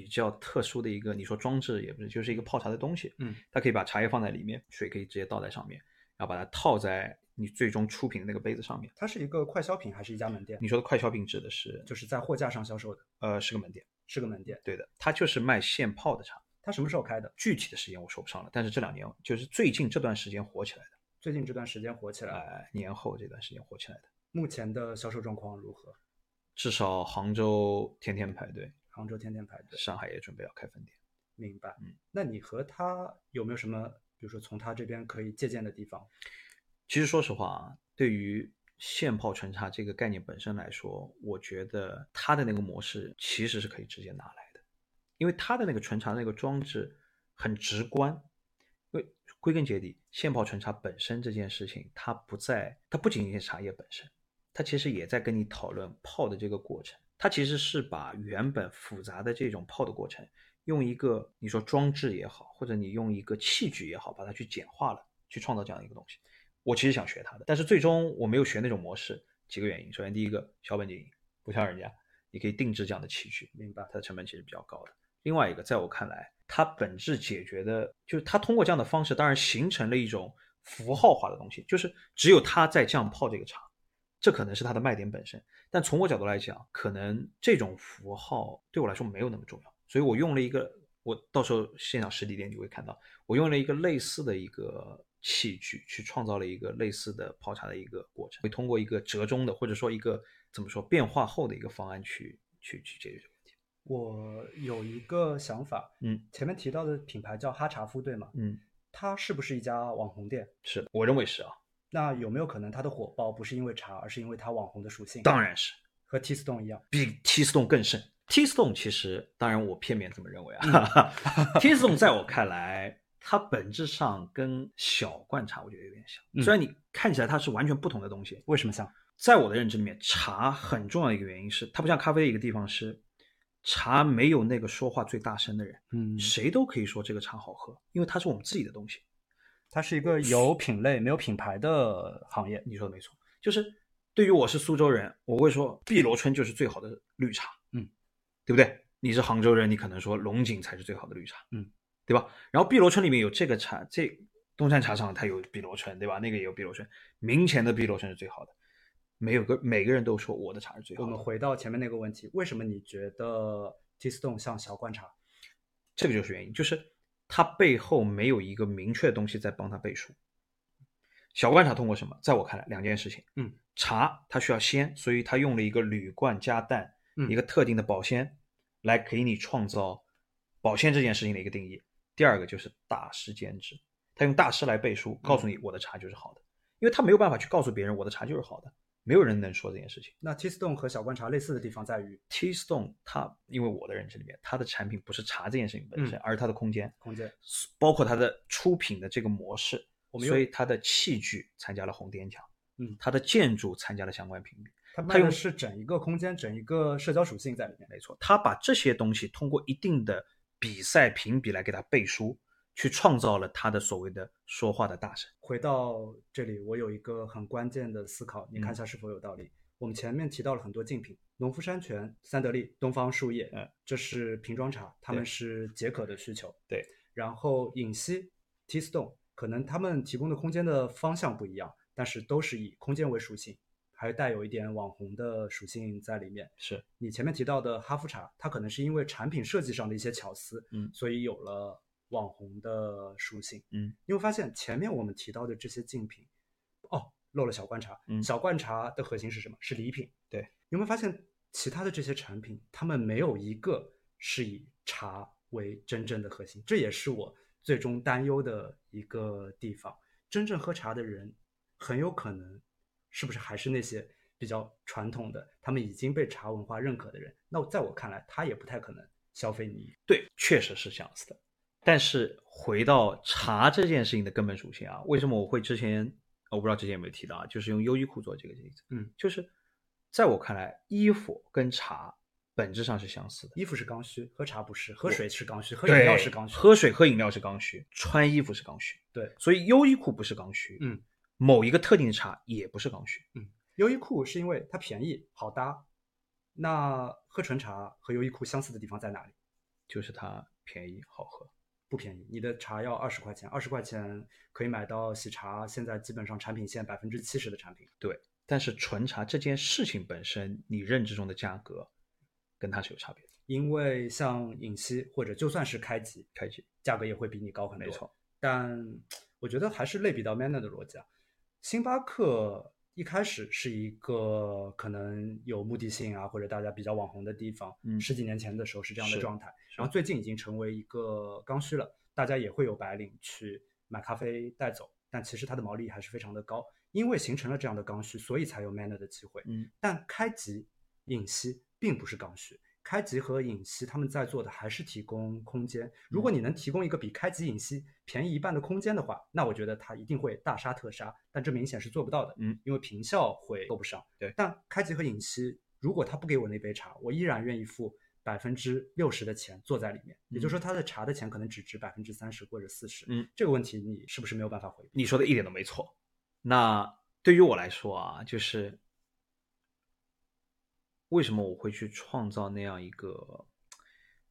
比较特殊的一个，你说装置也不是，就是一个泡茶的东西。嗯，它可以把茶叶放在里面，水可以直接倒在上面，然后把它套在你最终出品的那个杯子上面。它是一个快消品还是一家门店？你说的快消品指的是就是在货架上销售的？呃，是个门店，是个门店。对的，它就是卖现泡的茶。它什么时候开的？具体的时间我说不上了，但是这两年就是最近这段时间火起来的。最近这段时间火起来，哎，年后这段时间火起来的。目前的销售状况如何？至少杭州天天排队。杭州天天排队，上海也准备要开分店。明白，嗯，那你和他有没有什么，比如说从他这边可以借鉴的地方？其实说实话啊，对于现泡纯茶这个概念本身来说，我觉得他的那个模式其实是可以直接拿来的，因为他的那个纯茶那个装置很直观。因为归根结底，现泡纯茶本身这件事情，它不在，它不仅仅是茶叶本身，它其实也在跟你讨论泡的这个过程。它其实是把原本复杂的这种泡的过程，用一个你说装置也好，或者你用一个器具也好，把它去简化了，去创造这样一个东西。我其实想学它的，但是最终我没有学那种模式，几个原因。首先，第一个小本经营，不像人家，你可以定制这样的器具，明白？它的成本其实比较高的。另外一个，在我看来，它本质解决的就是它通过这样的方式，当然形成了一种符号化的东西，就是只有它在这样泡这个茶，这可能是它的卖点本身。但从我角度来讲，可能这种符号对我来说没有那么重要，所以我用了一个，我到时候现场实体店你会看到，我用了一个类似的一个器具去创造了一个类似的泡茶的一个过程，会通过一个折中的或者说一个怎么说变化后的一个方案去去去解决这个问题。我有一个想法，嗯，前面提到的品牌叫哈茶夫，对吗？嗯，它是不是一家网红店？是，我认为是啊。那有没有可能它的火爆不是因为茶，而是因为它网红的属性？当然是，和 T Stone 一样，比 T Stone 更甚。T Stone 其实，当然我片面这么认为啊。T Stone 在我看来，它本质上跟小罐茶我觉得有点像，虽然你看起来它是完全不同的东西。为什么像？在我的认知里面，茶很重要的一个原因是，它不像咖啡的一个地方是，茶没有那个说话最大声的人，嗯，谁都可以说这个茶好喝，因为它是我们自己的东西。它是一个有品类没有品牌的行业。你说的没错，就是对于我是苏州人，我会说碧螺春就是最好的绿茶，嗯，对不对？你是杭州人，你可能说龙井才是最好的绿茶，嗯，对吧？然后碧螺春里面有这个茶，这东山茶厂它有碧螺春，对吧？那个也有碧螺春，明前的碧螺春是最好的。没有个每个人都说我的茶是最好的。我们回到前面那个问题，为什么你觉得 T Stone 像小罐茶？这个就是原因，就是它背后没有一个明确的东西在帮他背书。小罐茶通过什么？在我看来，两件事情。嗯，茶它需要鲜，所以它用了一个铝罐加氮，一个特定的保鲜，来给你创造保鲜这件事情的一个定义。第二个就是大师兼职，他用大师来背书，告诉你我的茶就是好的，因为他没有办法去告诉别人我的茶就是好的。没有人能说这件事情。那 T Stone 和小观察类似的地方在于，T Stone 它因为我的认知里面，它的产品不是茶这件事情本身，而是它的空间，空间，包括它的出品的这个模式。我们所以它的器具参加了红点奖，嗯，它的建筑参加了相关评比。它用的是整一个空间，整一个社交属性在里面。没错，它把这些东西通过一定的比赛评比来给它背书。去创造了他的所谓的说话的大神。回到这里，我有一个很关键的思考，你看一下是否有道理。我们前面提到了很多竞品，农夫山泉、三得利、东方树叶，嗯，这是瓶装茶，他们是解渴的需求。对。然后饮西、T Stone，可能他们提供的空间的方向不一样，但是都是以空间为属性，还带有一点网红的属性在里面。是你前面提到的哈夫茶，它可能是因为产品设计上的一些巧思，嗯，所以有了。网红的属性，嗯，你会发现前面我们提到的这些竞品，哦，漏了小罐茶，嗯，小罐茶的核心是什么？是礼品，对。有没有发现其他的这些产品，他们没有一个是以茶为真正的核心？这也是我最终担忧的一个地方。真正喝茶的人，很有可能是不是还是那些比较传统的，他们已经被茶文化认可的人？那在我看来，他也不太可能消费你。对，确实是这样子的。但是回到茶这件事情的根本属性啊，为什么我会之前我不知道之前有没有提到啊，就是用优衣库做这个例子，嗯，就是在我看来，衣服跟茶本质上是相似的。衣服是刚需，喝茶不是，喝水是刚需，喝饮料是刚需，喝水喝饮料是刚需，穿衣服是刚需。对，所以优衣库不是刚需，嗯，某一个特定的茶也不是刚需，嗯，优衣库是因为它便宜好搭，那喝纯茶和优衣库相似的地方在哪里？就是它便宜好喝。不便宜，你的茶要二十块钱，二十块钱可以买到喜茶现在基本上产品线百分之七十的产品。对，但是纯茶这件事情本身，你认知中的价格跟它是有差别的。因为像饮西或者就算是开吉，开吉价格也会比你高很多。没错，但我觉得还是类比到 Manner 的逻辑啊，星巴克。一开始是一个可能有目的性啊，或者大家比较网红的地方。嗯，十几年前的时候是这样的状态，然后最近已经成为一个刚需了，大家也会有白领去买咖啡带走，但其实它的毛利还是非常的高，因为形成了这样的刚需，所以才有 Manner 的机会。嗯，但开吉饮吸并不是刚需。开吉和饮西他们在做的还是提供空间。如果你能提供一个比开吉饮西便宜一半的空间的话，那我觉得它一定会大杀特杀。但这明显是做不到的，嗯，因为平效会够不上。对，但开吉和饮西，如果他不给我那杯茶，我依然愿意付百分之六十的钱坐在里面。也就是说，他的茶的钱可能只值百分之三十或者四十。嗯，这个问题你是不是没有办法回避？你说的一点都没错。那对于我来说啊，就是。为什么我会去创造那样一个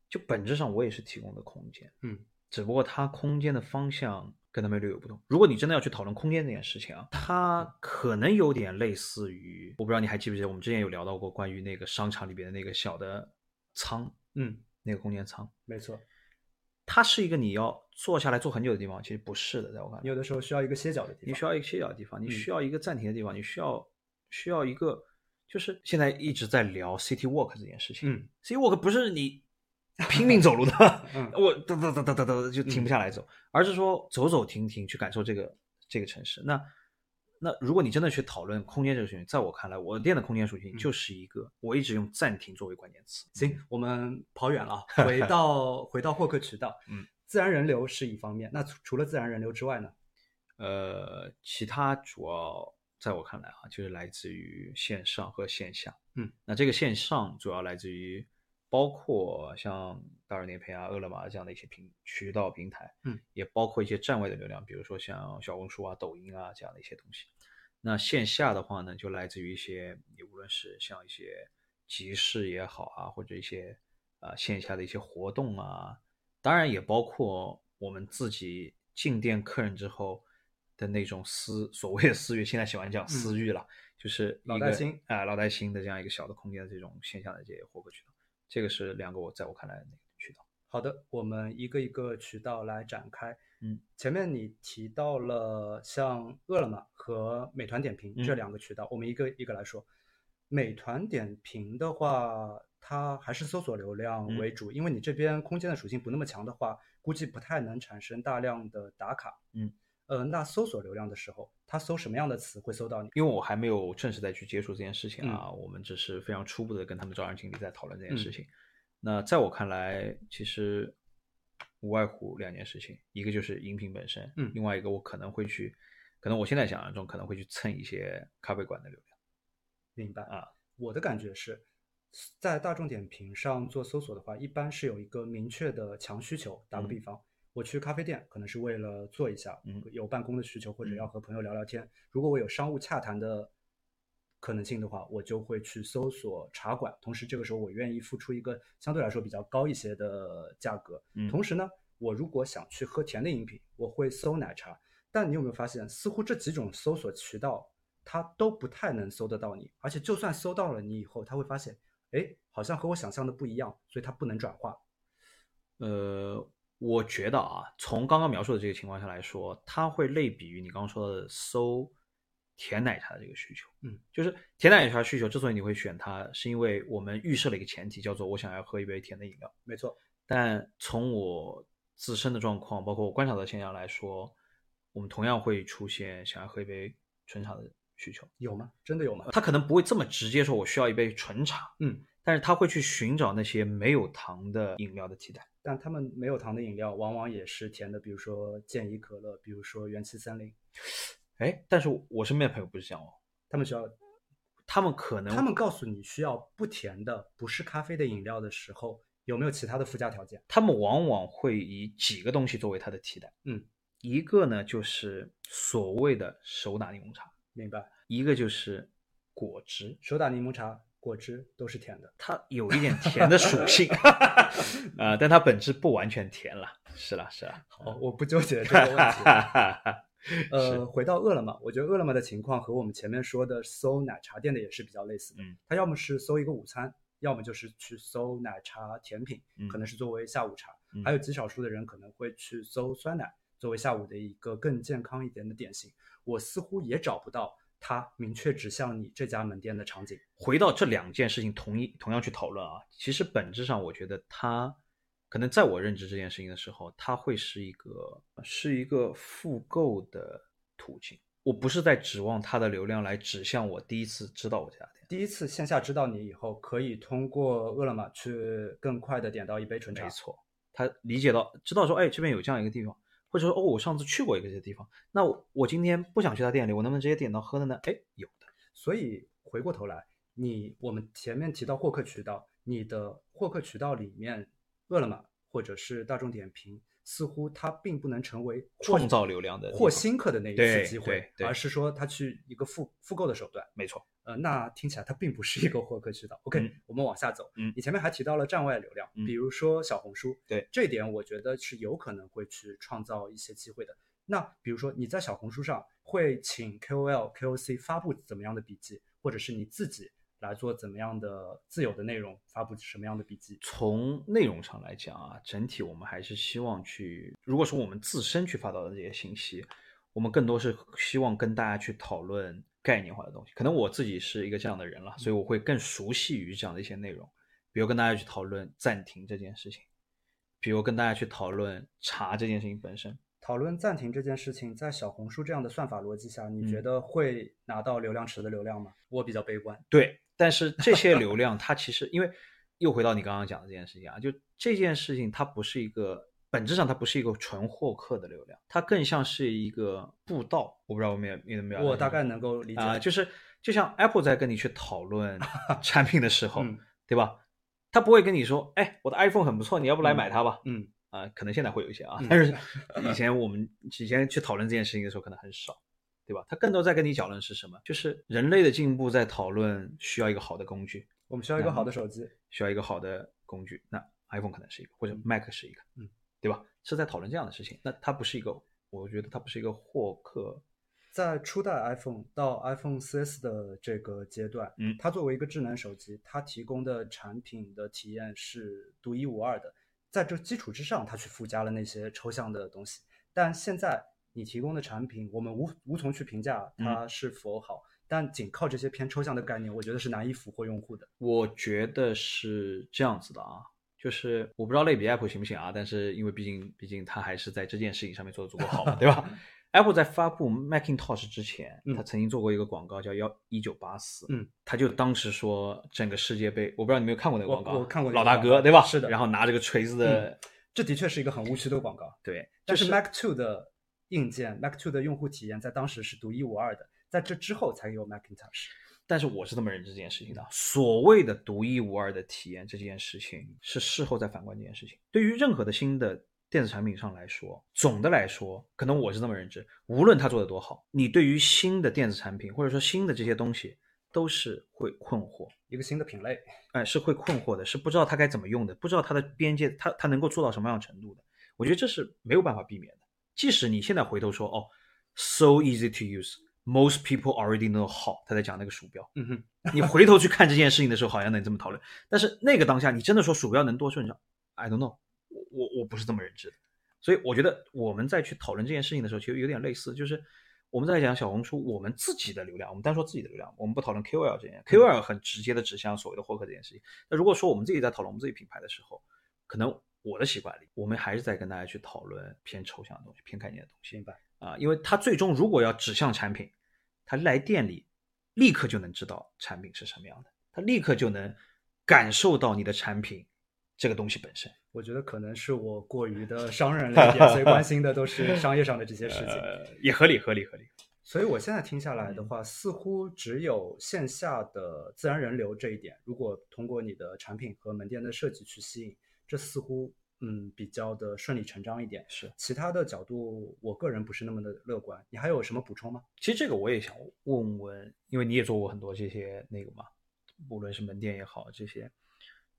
就本质上我也是提供的空间，嗯，只不过它空间的方向跟他们略有不同。如果你真的要去讨论空间这件事情啊，它可能有点类似于，我不知道你还记不记得我们之前有聊到过关于那个商场里边的那个小的仓，嗯，那个空间仓，没错，它是一个你要坐下来坐很久的地方，其实不是的，在我看来，有的时候需要一个歇脚的地方，你需要一个歇脚的地方，你嗯需要一个暂停的地方，你需要需要一个，就是现在一直在聊 city walk 这件事情，嗯，city walk 不是你 拼命走路的，嗯我哒哒哒哒哒哒就停不下来走，而是说走走停停去感受这个这个城市。那那如果你真的去讨论空间这个事情，在我看来，我店的空间属性就是一个，我一直用暂停作为关键词。行，我们跑远了，回到回到获客渠道，嗯，自然人流是一方面，那除除了自然人流之外呢？呃，其他主要在我看来啊，就是来自于线上和线下。嗯，那这个线上主要来自于包括像大润点评啊、饿了么这样的一些平渠道平台，嗯，也包括一些站外的流量，比如说像小红书啊、抖音啊这样的一些东西。那线下的话呢，就来自于一些你无论是像一些集市也好啊，或者一些啊、呃线下的一些活动啊，当然也包括我们自己进店客人之后的那种私所谓的私域，现在喜欢讲私域了，就是老带新啊、老带新的这样一个小的空间的这种线下的这些获客渠道，这个是两个我在我看来的那个渠道。好的，我们一个一个渠道来展开。嗯，前面你提到了像饿了么和美团点评嗯这两个渠道，我们一个一个来说。美团点评的话，它还是搜索流量嗯为主，因为你这边空间的属性不那么强的话，估计不太能产生大量的打卡。嗯，呃，那搜索流量的时候，它搜什么样的词会搜到你？因为我还没有正式再去接触这件事情啊，我们只是非常初步的跟他们招商经理在讨论这件事情。那在我看来，其实无外乎两件事情，一个就是饮品本身，嗯另外一个我可能会去，可能我现在想象中可能会去蹭一些咖啡馆的流量。明白啊？我的感觉是，在大众点评上做搜索的话，一般是有一个明确的强需求。打个比方，我去咖啡店可能是为了坐一下，嗯有办公的需求或者嗯要和朋友聊聊天。如果我有商务洽谈的可能性的话，我就会去搜索茶馆。同时，这个时候我愿意付出一个相对来说比较高一些的价格。嗯同时呢，我如果想去喝甜的饮品，我会搜奶茶。但你有没有发现，似乎这几种搜索渠道它都不太能搜得到你，而且就算搜到了你以后，他会发现，哎，好像和我想象的不一样，所以它不能转化。呃，我觉得啊，从刚刚描述的这个情况下来说，它会类比于你刚刚说的搜甜奶茶的这个需求。嗯，就是甜奶茶需求之所以你会选它，是因为我们预设了一个前提，叫做我想要喝一杯甜的饮料。没错，但从我自身的状况，包括我观察到的现象来说，我们同样会出现想要喝一杯纯茶的需求。有吗？真的有吗？他可能不会这么直接说我需要一杯纯茶，嗯，但是他会去寻找那些没有糖的饮料的替代。但他们没有糖的饮料往往也是甜的，比如说健怡可乐，比如说元气森林，哎，但是我身边的朋友不是这样哦，他们需要，他们可能他们告诉你需要不甜的、不是咖啡的饮料的时候，有没有其他的附加条件？他们往往会以几个东西作为它的替代。嗯，一个呢就是所谓的手打柠檬茶，明白？一个就是果汁，手打柠檬茶、果汁都是甜的。它有一点甜的属性，啊、但它本质不完全甜了。是啦，是啦。好，我不纠结这个问题。是呃，回到饿了么，我觉得饿了么的情况和我们前面说的搜奶茶店的也是比较类似的。嗯，它要么是搜一个午餐，要么就是去搜奶茶甜品，嗯可能是作为下午茶。嗯还有极少数的人可能会去搜酸奶，作为下午的一个更健康一点的点心。我似乎也找不到它明确指向你这家门店的场景。回到这两件事情同一同样去讨论啊，其实本质上我觉得它可能在我认知这件事情的时候，它会是一个是一个复购的途径。我不是在指望它的流量来指向我第一次知道我这家店。第一次线下知道你以后，可以通过饿了么去更快的点到一杯纯茶。没错，他理解到知道说，哎，这边有这样一个地方，或者说哦，我上次去过一个这个地方，那我我今天不想去他店里，我能不能直接点到喝的呢？哎，有的。所以回过头来，你我们前面提到获客渠道，你的获客渠道里面，饿了么或者是大众点评似乎它并不能成为创造流量的获新客的那一次机会，而是说它去一个复复购的手段。没错，呃，那听起来它并不是一个获客渠道。OK，我们往下走。嗯，你前面还提到了站外流量，比如说小红书。对，这点我觉得是有可能会去创造一些机会的。那比如说你在小红书上会请 KOL、KOC 发布怎么样的笔记，或者是你自己？来做怎么样的自有的内容，发布什么样的笔记？从内容上来讲啊，整体我们还是希望去，如果说我们自身去发到的这些信息，我们更多是希望跟大家去讨论概念化的东西。可能我自己是一个这样的人了，所以我会更熟悉于这样的一些内容，比如跟大家去讨论暂停这件事情，比如跟大家去讨论查这件事情本身。讨论暂停这件事情，在小红书这样的算法逻辑下，你觉得会拿到流量池的流量吗？我比较悲观。对。但是这些流量，它其实因为又回到你刚刚讲的这件事情啊，就这件事情它不是一个本质上它不是一个纯获客的流量，它更像是一个步道。我不知道我们有没有我大概能够理解啊，就是就像 Apple 在跟你去讨论 产品的时候，对吧？他不会跟你说，哎，我的 iPhone 很不错，你要不来买它吧？嗯啊，可能现在会有一些啊，但是 以前我们以前去讨论这件事情的时候，可能很少。对吧？他更多在跟你讨论是什么？就是人类的进步在讨论需要一个好的工具，我们需要一个好的手机，需要一个好的工具。那 iPhone 可能是一个，或者 Mac 是一个，嗯，对吧？是在讨论这样的事情。那它不是一个，我觉得它不是一个获客。在初代 iPhone 到 iPhone 4S 的这个阶段，嗯，它作为一个智能手机，它提供的产品的体验是独一无二的。在这基础之上，它去附加了那些抽象的东西。但现在。你提供的产品，我们无无从去评价它是否好，但仅靠这些偏抽象的概念，我觉得是难以俘获用户的。我觉得是这样子的啊，就是我不知道类比 Apple 行不行啊，但是因为毕竟毕竟它还是在这件事情上面做的足够好，对吧？Apple 在发布 Macintosh 之前，他曾经做过一个广告叫幺一九八四，嗯，他就当时说整个世界杯，我不知道你有没有看过那个广告，我看过老大哥对吧？是的，然后拿着个锤子的，这的确是一个很无趣的广告，对，但是 Mac Two 的。硬件 Mac Two 的用户体验在当时是独一无二的，在这之后才有 Macintosh。但是我是这么认知这件事情的：所谓的独一无二的体验这件事情，是事后再反观这件事情。对于任何的新的电子产品上来说，总的来说，可能我是这么认知：无论它做的多好，你对于新的电子产品或者说新的这些东西，都是会困惑。一个新的品类，哎，是会困惑的，是不知道它该怎么用的，不知道它的边界，它它能够做到什么样程度的。我觉得这是没有办法避免的。即使你现在回头说哦，so easy to use，most people already know how，他在讲那个鼠标。嗯哼，你回头去看这件事情的时候，好像能这么讨论。但是那个当下，你真的说鼠标能多顺畅？I don't know，我我我不是这么认知的。所以我觉得我们在去讨论这件事情的时候，其实有点类似，就是我们在讲小红书，我们自己的流量，我们单说自己的流量，我们不讨论 KOL 这件，KOL 很直接的指向所谓的获客这件事情。那如果说我们自己在讨论我们自己品牌的时候，可能。我的习惯里，我们还是在跟大家去讨论偏抽象的东西、偏概念的东西。明白啊？因为他最终如果要指向产品，他来店里立刻就能知道产品是什么样的，他立刻就能感受到你的产品这个东西本身。我觉得可能是我过于的商人了点，所以关心的都是商业上的这些事情，也合理，合理，合理。所以我现在听下来的话，似乎只有线下的自然人流这一点，如果通过你的产品和门店的设计去吸引。这似乎嗯比较的顺理成章一点，是其他的角度，我个人不是那么的乐观。你还有什么补充吗？其实这个我也想问问，因为你也做过很多这些那个嘛，无论是门店也好，这些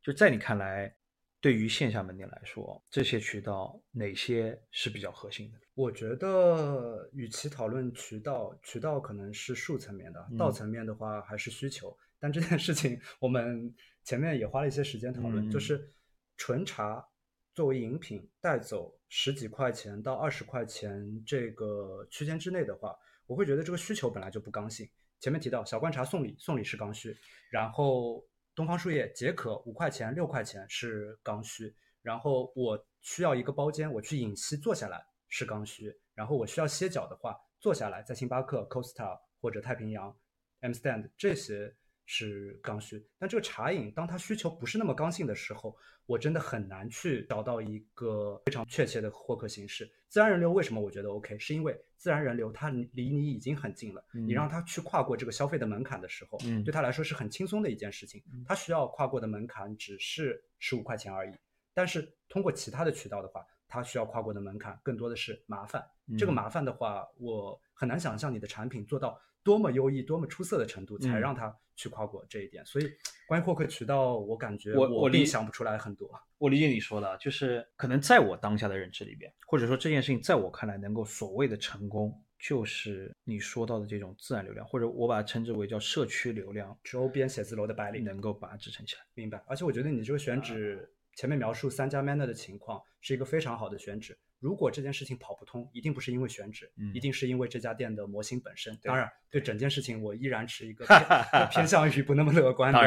就在你看来，对于线下门店来说，这些渠道哪些是比较核心的？我觉得，与其讨论渠道，渠道可能是数层面的，道层面的话还是需求。但这件事情我们前面也花了一些时间讨论，就是。纯茶作为饮品带走十几块钱到二十块钱这个区间之内的话，我会觉得这个需求本来就不刚性。前面提到小罐茶送礼，送礼是刚需；然后东方树叶解渴五块钱六块钱是刚需；然后我需要一个包间，我去饮西坐下来是刚需；然后我需要歇脚的话，坐下来在星巴克、Costa 或者太平洋、M Stand 这些。是刚需，但这个茶饮当它需求不是那么刚性的时候，我真的很难去找到一个非常确切的获客形式。自然人流为什么我觉得 OK？是因为自然人流它离你已经很近了，你让他去跨过这个消费的门槛的时候，对他来说是很轻松的一件事情。他需要跨过的门槛只是十五块钱而已。但是通过其他的渠道的话，它需要跨过的门槛更多的是麻烦。这个麻烦的话，我很难想象你的产品做到多么优异、多么出色的程度，才让它去跨过这一点。所以，关于获客渠道，我感觉我我并想不出来很多。我理解你说的，就是可能在我当下的认知里边，或者说这件事情在我看来能够所谓的成功。就是你说到的这种自然流量，或者我把它称之为叫社区流量，周边写字楼的白领能够把它支撑起来。明白。而且我觉得你这个选址前面描述三家 manner 的情况是一个非常好的选址。如果这件事情跑不通，一定不是因为选址，一定是因为这家店的模型本身。当然，对整件事情我依然持一个 偏向于不那么乐观的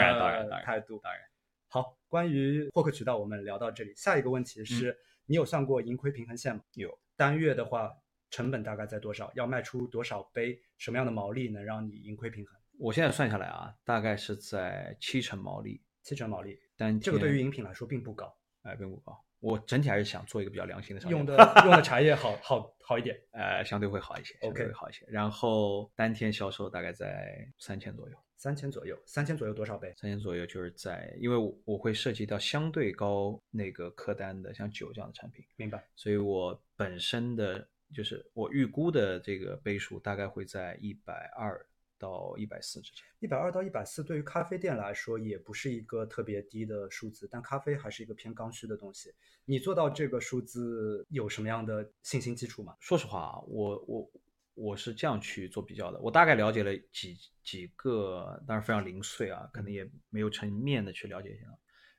态度。当然。好，关于获客渠道我们聊到这里。下一个问题是你有算过盈亏平衡线吗？有。单月的话。成本大概在多少？要卖出多少杯？什么样的毛利能让你盈亏平衡？我现在算下来啊，大概是在七成毛利。七成毛利，但这个对于饮品来说并不高，哎，并不高。我整体还是想做一个比较良心的商品，用的用的茶叶好好好一点，呃，相对会好一些，OK，会好一些。然后单天销售大概在三千左右，三千左右，三千左右多少杯？三千左右就是在，因为我我会涉及到相对高那个客单的，像酒这样的产品，明白。所以我本身的。就是我预估的这个杯数大概会在一百二到一百四之间。一百二到一百四对于咖啡店来说也不是一个特别低的数字，但咖啡还是一个偏刚需的东西。你做到这个数字有什么样的信心基础吗？说实话啊，我我我是这样去做比较的。我大概了解了几几个，当然非常零碎啊，可能也没有成面的去了解一下。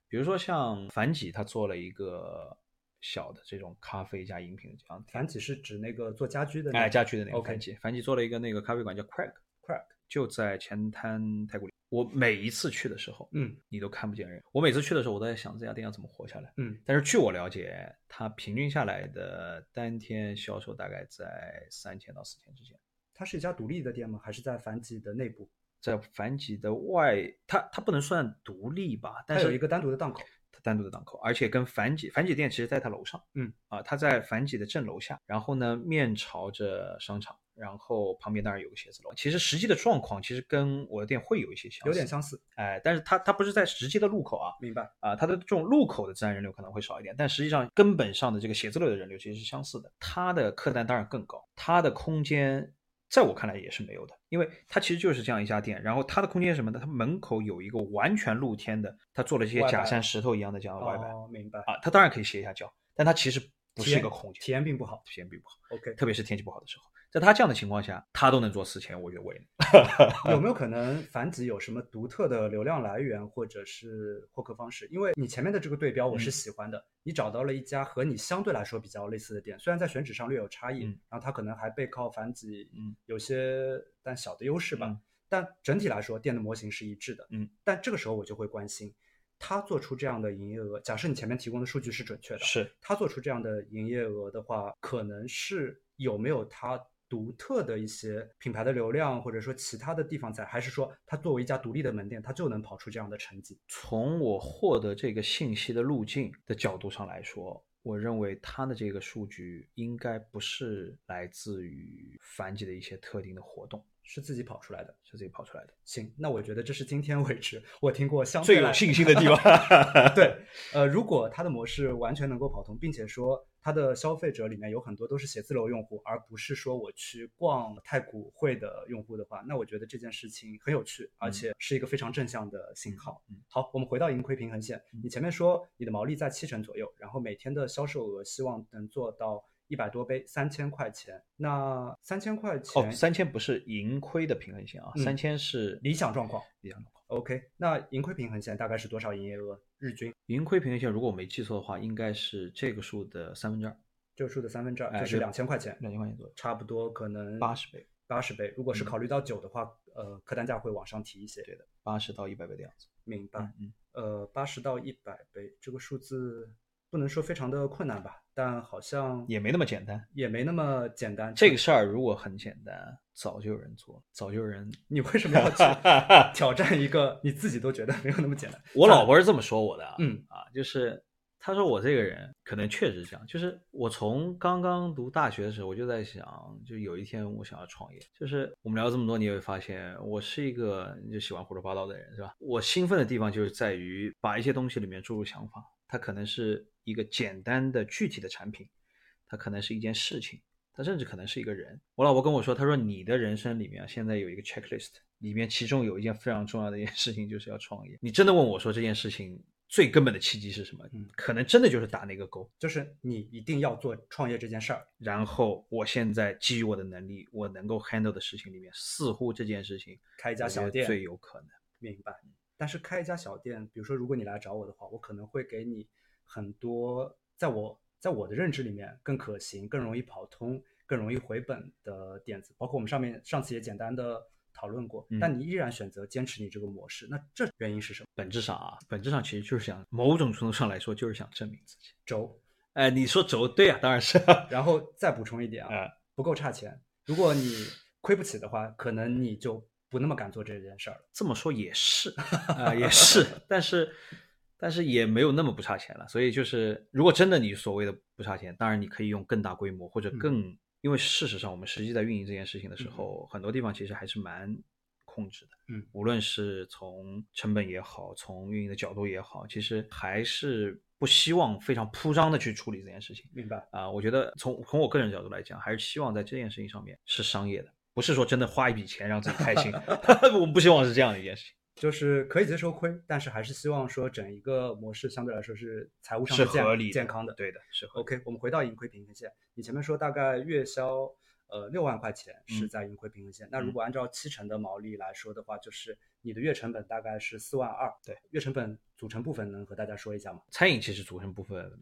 比如说像樊几，他做了一个。小的这种咖啡加饮品的这样，樊几是指那个做家居的，哎，家居的那个樊几。樊几做了一个那个咖啡馆叫就在前滩太古里。我每一次去的时候，嗯，你都看不见人。我每次去的时候，我都在想这家店要怎么活下来。嗯，但是据我了解，它平均下来的单天销售大概在三千到四千之间。它是一家独立的店吗？还是在樊几的内部？在樊几的外，它它不能算独立吧？但是有一个单独的档口。它单独的档口，而且跟樊几樊几店其实在它楼上，嗯啊，它在樊几的正楼下，然后呢面朝着商场，然后旁边当然有个写字楼。其实实际的状况其实跟我的店会有一些相似，有点相似，哎，但是它它不是在实际的路口啊，明白啊，它的这种路口的自然人流可能会少一点，但实际上根本上的这个写字楼的人流其实是相似的，它的客单当然更高，它的空间。在我看来也是没有的，因为它其实就是这样一家店，然后它的空间是什么呢？它门口有一个完全露天的，它做了这些假山石头一样的这样的外摆，明白啊？它当然可以歇一下脚，但它其实不是一个空间，体验并不好，体验并不好。OK，特别是天气不好的时候。在他这样的情况下，他都能做四千，我觉得我也能。有没有可能樊几有什么独特的流量来源或者是获客方式？因为你前面的这个对标我是喜欢的，你找到了一家和你相对来说比较类似的店，虽然在选址上略有差异，然后它可能还背靠樊几，嗯，有些但小的优势吧。但整体来说，店的模型是一致的，嗯。但这个时候我就会关心，他做出这样的营业额，假设你前面提供的数据是准确的，是他做出这样的营业额的话，可能是有没有他。独特的一些品牌的流量，或者说其他的地方在，还是说它作为一家独立的门店，它就能跑出这样的成绩？从我获得这个信息的路径的角度上来说，我认为它的这个数据应该不是来自于樊几的一些特定的活动。是自己跑出来的，是自己跑出来的。行，那我觉得这是今天为止我听过相最有信心的地方。对，呃，如果它的模式完全能够跑通，并且说它的消费者里面有很多都是写字楼用户，而不是说我去逛太古汇的用户的话，那我觉得这件事情很有趣，而且是一个非常正向的信号。嗯，好，我们回到盈亏平衡线。你前面说你的毛利在七成左右，然后每天的销售额希望能做到。一百多杯，三千块钱。那三千块钱哦，三千不是盈亏的平衡线啊，三千是理想状况。理想状况。OK，那盈亏平衡线大概是多少营业额日均？盈亏平衡线如果我没记错的话，应该是这个数的三分之二。这个数的三分之二就是两千块钱，两千块钱左右，差不多可能八十倍。八十倍，如果是考虑到酒的话，呃，客单价会往上提一些。对的，八十到一百倍的样子。明白。嗯。呃，八十到一百倍这个数字。不能说非常的困难吧，但好像也没那么简单，也没那么简单。这个事儿如果很简单，早就有人做，早就有人。你为什么要去 挑战一个你自己都觉得没有那么简单？我老婆是这么说我的，嗯啊，就是她说我这个人可能确实这样，就是我从刚刚读大学的时候，我就在想，就有一天我想要创业。就是我们聊了这么多，你也会发现我是一个就喜欢胡说八道的人，是吧？我兴奋的地方就是在于把一些东西里面注入想法。它可能是一个简单的具体的产品，它可能是一件事情，它甚至可能是一个人。我老婆跟我说，她说你的人生里面现在有一个 checklist，里面其中有一件非常重要的一件事情就是要创业。你真的问我说这件事情？最根本的契机是什么？嗯，可能真的就是打那个勾，就是你一定要做创业这件事儿。然后我现在基于我的能力，我能够 handle 的事情里面，似乎这件事情开一家小店最有可能。明白。但是开一家小店，比如说如果你来找我的话，我可能会给你很多在我在我的认知里面更可行、更容易跑通、更容易回本的点子，包括我们上面上次也简单的。讨论过，但你依然选择坚持你这个模式，那这原因是什么？本质上啊，本质上其实就是想某种程度上来说，就是想证明自己。轴，哎，你说轴对啊，当然是。然后再补充一点啊，不够差钱。如果你亏不起的话，可能你就不那么敢做这件事儿了。这么说也是啊，也是，但是但是也没有那么不差钱了。所以就是，如果真的你所谓的不差钱，当然你可以用更大规模或者更。因为事实上，我们实际在运营这件事情的时候，很多地方其实还是蛮控制的。嗯，无论是从成本也好，从运营的角度也好，其实还是不希望非常铺张的去处理这件事情。明白啊？我觉得从从我个人角度来讲，还是希望在这件事情上面是商业的，不是说真的花一笔钱让自己开心。我们不希望是这样的一件事情。就是可以接受亏，但是还是希望说整一个模式相对来说是财务上是合理健康的。对的，是 OK。我们回到盈亏平衡线，你前面说大概月销呃六万块钱是在盈亏平衡线，那如果按照七成的毛利来说的话，就是你的月成本大概是四万二。对，月成本组成部分能和大家说一下吗？餐饮其实组成部分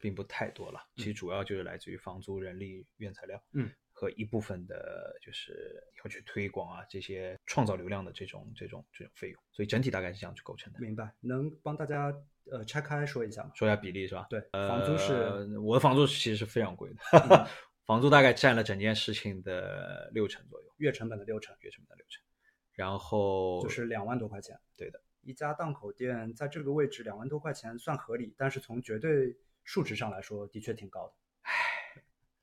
并不太多了，其实主要就是来自于房租、人力、原材料。嗯。和一部分的，就是要去推广啊，这些创造流量的这种、这种、这种费用，所以整体大概是这样去构成的。明白？能帮大家呃拆开说一下吗？说一下比例是吧？对，房租是，我的房租其实是非常贵的，房租大概占了整件事情的六成左右，月成本的六成，月成本的六成，然后就是两万多块钱。对的，一家档口店在这个位置两万多块钱算合理，但是从绝对数值上来说，的确挺高的。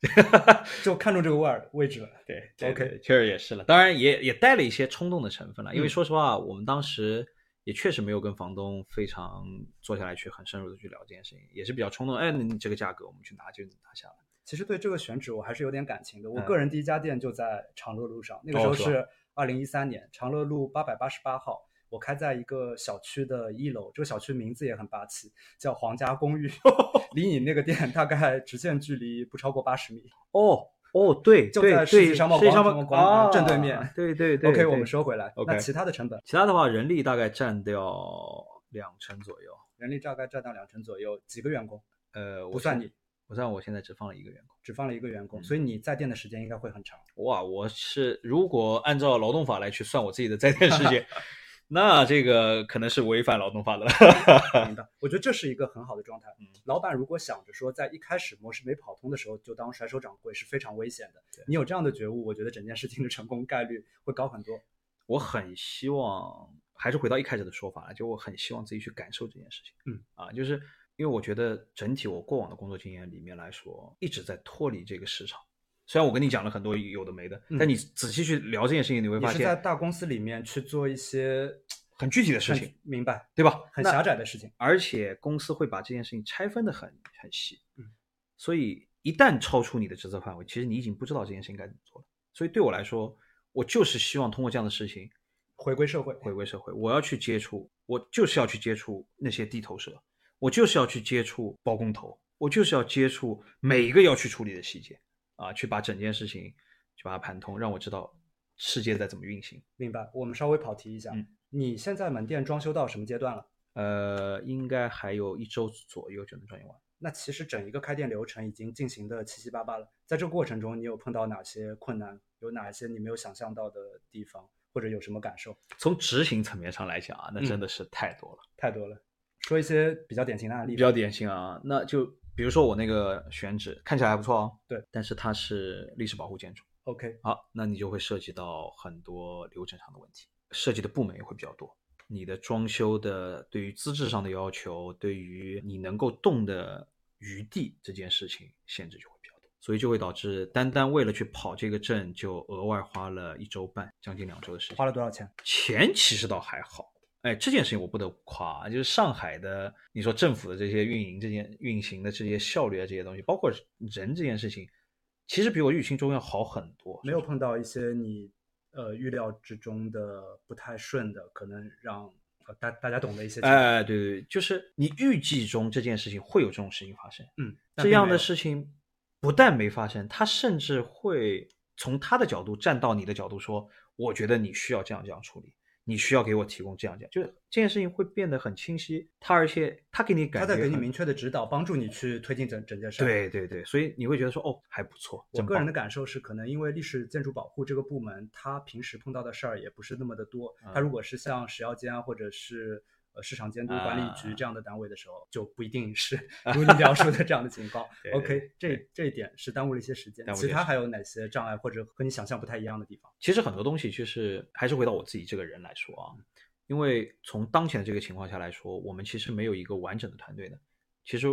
就看中这个位儿位置了，对，OK，确实也是了。当然也也带了一些冲动的成分了，因为说实话，我们当时也确实没有跟房东非常坐下来去很深入的去聊这件事情，也是比较冲动。哎，你这个价格我们去拿就拿下来。其实对这个选址我还是有点感情的。我个人第一家店就在长乐路上，那个时候是二零一三年，长乐路八百八十八号。我开在一个小区的一楼，这个小区名字也很霸气，叫皇家公寓。离你那个店大概直线距离不超过八十米。哦哦，对，就在世纪商贸广场正对面。对对对。OK，我们说回来，那其他的成本，其他的话，人力大概占掉两成左右。人力大概占掉两成左右，几个员工？呃，不算你，不算，我现在只放了一个员工，只放了一个员工，所以你在店的时间应该会很长。哇，我是如果按照劳动法来去算我自己的在店时间。那这个可能是违反劳动法的了。明白，我觉得这是一个很好的状态。嗯，老板如果想着说在一开始模式没跑通的时候就当甩手掌柜是非常危险的。你有这样的觉悟，我觉得整件事情的成功概率会高很多。我很希望，还是回到一开始的说法，就我很希望自己去感受这件事情。嗯，啊，就是因为我觉得整体我过往的工作经验里面来说，一直在脱离这个市场。虽然我跟你讲了很多有的没的，但你仔细去聊这件事情，你会发现是在大公司里面去做一些很具体的事情，明白对吧？很狭窄的事情，而且公司会把这件事情拆分的很很细，嗯，所以一旦超出你的职责范围，其实你已经不知道这件事情该怎么做了。所以对我来说，我就是希望通过这样的事情回归社会，回归社会。我要去接触，我就是要去接触那些地头蛇，我就是要去接触包工头，我就是要接触每一个要去处理的细节。啊，去把整件事情去把它盘通，让我知道世界在怎么运行。明白。我们稍微跑题一下，你现在门店装修到什么阶段了？呃，应该还有一周左右就能装修完。那其实整一个开店流程已经进行的七七八八了。在这个过程中，你有碰到哪些困难？有哪一些你没有想象到的地方，或者有什么感受？从执行层面上来讲啊，那真的是太多了，太多了。说一些比较典型的案例。比较典型啊，那就。比如说我那个选址看起来还不错哦，对，但是它是历史保护建筑。OK，好，那你就会涉及到很多流程上的问题，涉及的部门也会比较多。你的装修的对于资质上的要求，对于你能够动的余地这件事情限制就会比较多，所以就会导致单单为了去跑这个证，就额外花了一周半，将近两周的时间。花了多少钱？钱其实倒还好。哎，这件事情我不得不夸，就是上海的，你说政府的这些运营、这件运行的这些效率啊，这些东西，包括人这件事情，其实比我预期中要好很多。没有碰到一些你呃预料之中的不太顺的，可能让呃大大家懂的一些。哎，对对，就是你预计中这件事情会有这种事情发生。嗯，这样的事情不但没发生，他甚至会从他的角度站到你的角度说，我觉得你需要这样这样处理。你需要给我提供这样件，就是这件事情会变得很清晰。他而且他给你感觉，他在给你明确的指导，帮助你去推进整整件事。对对对，所以你会觉得说，哦，还不错。我个人的感受是，可能因为历史建筑保护这个部门，他平时碰到的事儿也不是那么的多。他如果是像食药监啊，或者是。呃，市场监督管理局这样的单位的时候，就不一定是 如你描述的这样的情况。OK，这这一点是耽误了一些时间。其他还有哪些障碍或者和你想象不太一样的地方？其实很多东西就是还是回到我自己这个人来说啊，因为从当前的这个情况下来说，我们其实没有一个完整的团队的。其实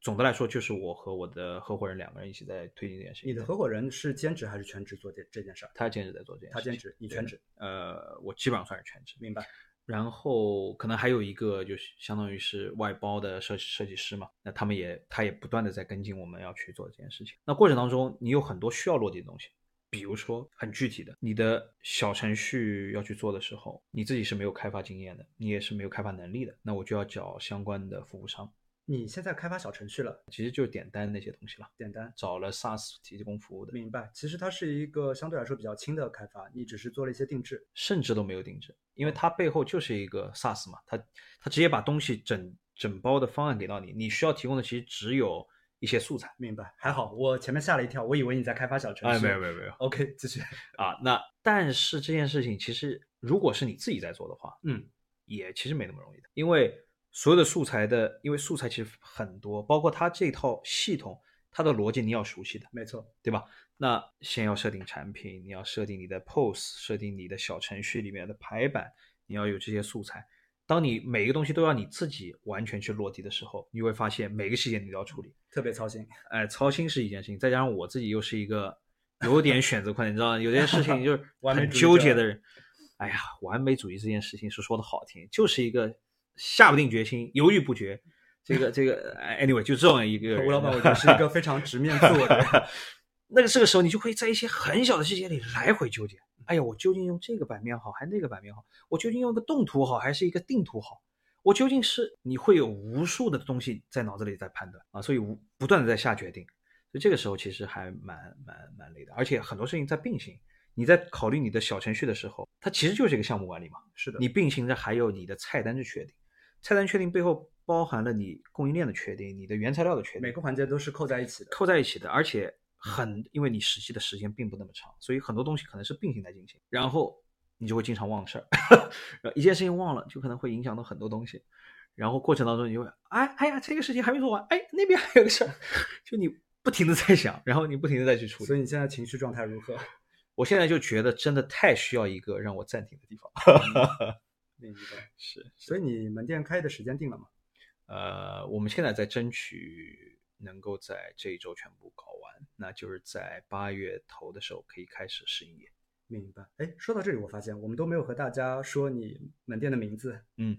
总的来说，就是我和我的合伙人两个人一起在推进这件事情。你的合伙人是兼职还是全职做这这件事儿？他兼职在做这件事。他兼职，你全职？呃，我基本上算是全职。明白。然后可能还有一个就是相当于是外包的设设计师嘛，那他们也他也不断的在跟进我们要去做这件事情。那过程当中你有很多需要落地的东西，比如说很具体的，你的小程序要去做的时候，你自己是没有开发经验的，你也是没有开发能力的，那我就要找相关的服务商。你现在开发小程序了，其实就是点单那些东西了。点单找了 SaaS 提供服务的，明白。其实它是一个相对来说比较轻的开发，你只是做了一些定制，甚至都没有定制，因为它背后就是一个 SaaS 嘛，它它直接把东西整整包的方案给到你，你需要提供的其实只有一些素材。明白，还好，我前面吓了一跳，我以为你在开发小程序。哎，没有没有没有。OK，继续啊。那但是这件事情其实如果是你自己在做的话，嗯，也其实没那么容易的，因为。所有的素材的，因为素材其实很多，包括它这套系统，它的逻辑你要熟悉的，没错，对吧？那先要设定产品，你要设定你的 POS，设定你的小程序里面的排版，你要有这些素材。当你每个东西都要你自己完全去落地的时候，你会发现每个细节你都要处理，特别操心。哎，操心是一件事情，再加上我自己又是一个有点选择困难，你知道吗？有些事情就是 很纠结的人。哎呀，完美主义这件事情是说的好听，就是一个。下不定决心，犹豫不决，这个这个，anyway，就这样一个 吴老板，我觉得是一个非常直面自我的人。那个这个时候，你就会在一些很小的细节里来回纠结。哎呀，我究竟用这个版面好，还是那个版面好？我究竟用个动图好，还是一个定图好？我究竟是你会有无数的东西在脑子里在判断啊，所以无不断的在下决定。所以这个时候其实还蛮蛮蛮累的，而且很多事情在并行。你在考虑你的小程序的时候，它其实就是一个项目管理嘛。是的，你并行着还有你的菜单的确定。菜单确定背后包含了你供应链的确定，你的原材料的确定，每个环节都是扣在一起的，扣在一起的，而且很，因为你实际的时间并不那么长，所以很多东西可能是并行在进行，然后你就会经常忘事儿，一件事情忘了，就可能会影响到很多东西，然后过程当中你就会，哎哎呀，这个事情还没做完，哎，那边还有个事儿，就你不停的在想，然后你不停的再去处理，所以你现在情绪状态如何？我现在就觉得真的太需要一个让我暂停的地方。另一个是，所以你门店开业的时间定了吗？呃，我们现在在争取能够在这一周全部搞完，那就是在八月头的时候可以开始试营业。明白。哎，说到这里，我发现我们都没有和大家说你门店的名字。嗯，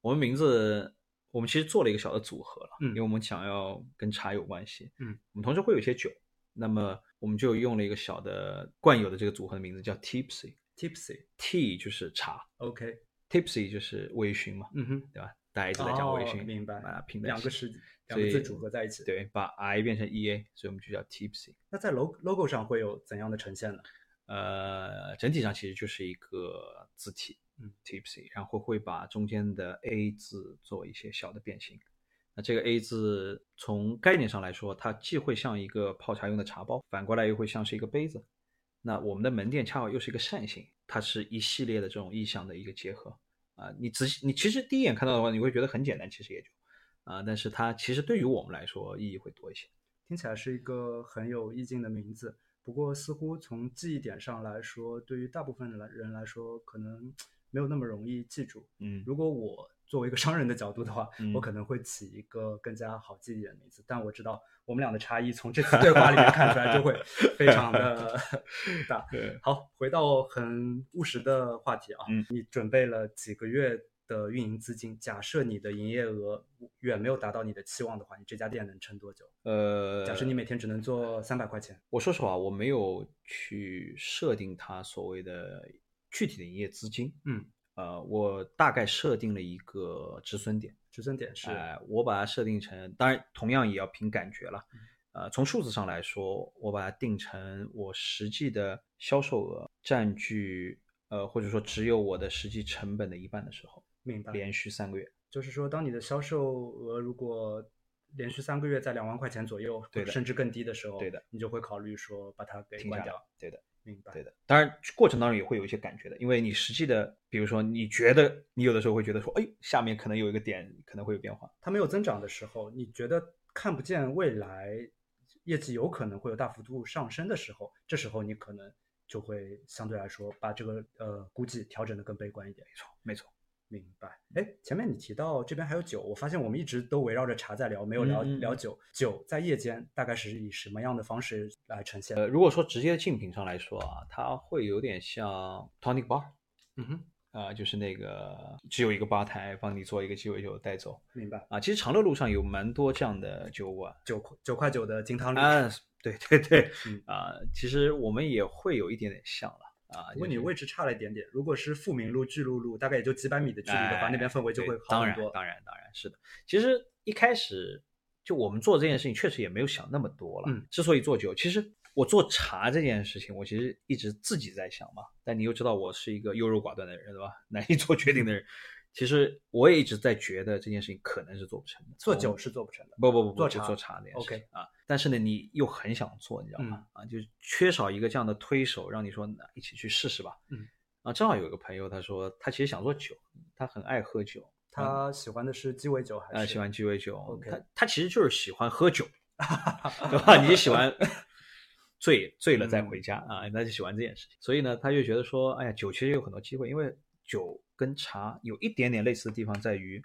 我们名字我们其实做了一个小的组合了，嗯，因为我们想要跟茶有关系，嗯，我们同时会有一些酒，那么我们就用了一个小的惯有的这个组合的名字叫 Tipsy，Tipsy，T 就是茶，OK。Tipsy 就是微醺嘛，嗯哼，对吧？大家一直在讲微醺，明白两个词两个字组合在一起，对，把 I 变成 EA，所以我们就叫 Tipsy。那在 logo logo 上会有怎样的呈现呢？呃，整体上其实就是一个字体，嗯，Tipsy，然后会把中间的 A 字做一些小的变形。那这个 A 字从概念上来说，它既会像一个泡茶用的茶包，反过来又会像是一个杯子。那我们的门店恰好又是一个扇形。它是一系列的这种意象的一个结合啊，你仔细你其实第一眼看到的话，你会觉得很简单，其实也就啊，但是它其实对于我们来说意义会多一些。听起来是一个很有意境的名字，不过似乎从记忆点上来说，对于大部分来人来说，可能没有那么容易记住。嗯，如果我。作为一个商人的角度的话，我可能会起一个更加好记忆的名字。但我知道我们俩的差异从这次对话里面看出来就会非常的 大。好，回到很务实的话题啊，你准备了几个月的运营资金，假设你的营业额远没有达到你的期望的话，你这家店能撑多久？呃，假设你每天只能做三百块钱，我说实话，我没有去设定它所谓的具体的营业资金。嗯，呃，我大概设定了一个止损点，止损点是，哎，我把它设定成，当然同样也要凭感觉了。呃，从数字上来说，我把它定成我实际的销售额占据，呃，或者说只有我的实际成本的一半的时候，明白？连续三个月，就是说，当你的销售额如果连续三个月在两万块钱左右，对的，甚至更低的时候，对的，你就会考虑说把它给关掉，对的，明白？对的。当然，过程当中也会有一些感觉的，因为你实际的，比如说你觉得你有的时候会觉得说，哎，下面可能有一个点可能会有变化，它没有增长的时候，你觉得看不见未来。业绩有可能会有大幅度上升的时候，这时候你可能就会相对来说把这个呃估计调整的更悲观一点。没错，没错，明白。哎，前面你提到这边还有酒，我发现我们一直都围绕着茶在聊，没有聊聊酒。酒在夜间大概是以什么样的方式来呈现？呃，如果说直接竞品上来说啊，它会有点像 tonic bar。嗯哼。啊，就是那个只有一个吧台，帮你做一个鸡尾酒带走。明白啊，其实长乐路上有蛮多这样的酒馆，九块九块九的金汤力。啊，对对对，啊，其实我们也会有一点点像了啊。如果你位置差了一点点，如果是富民路、巨鹿路，大概也就几百米的距离的话，那边氛围就会好很多。当然，当然，当然是的。其实一开始就我们做这件事情，确实也没有想那么多了。嗯，之所以做酒，其实。我做茶这件事情，我其实一直自己在想嘛。但你又知道我是一个优柔寡断的人，对吧？难以做决定的人。其实我也一直在觉得这件事情可能是做不成的。做酒是做不成的。不不不，做茶做茶那件事情啊。但是呢，你又很想做，你知道吗？啊，就缺少一个这样的推手，让你说一起去试试吧。嗯。啊，正好有一个朋友，他说他其实想做酒，他很爱喝酒。他喜欢的是鸡尾酒还是？喜欢鸡尾酒。OK。他他其实就是喜欢喝酒，对吧？你喜欢。醉醉了再回家啊，那就喜欢这件事情。所以呢，他就觉得说，哎呀，酒其实有很多机会，因为酒跟茶有一点点类似的地方在于，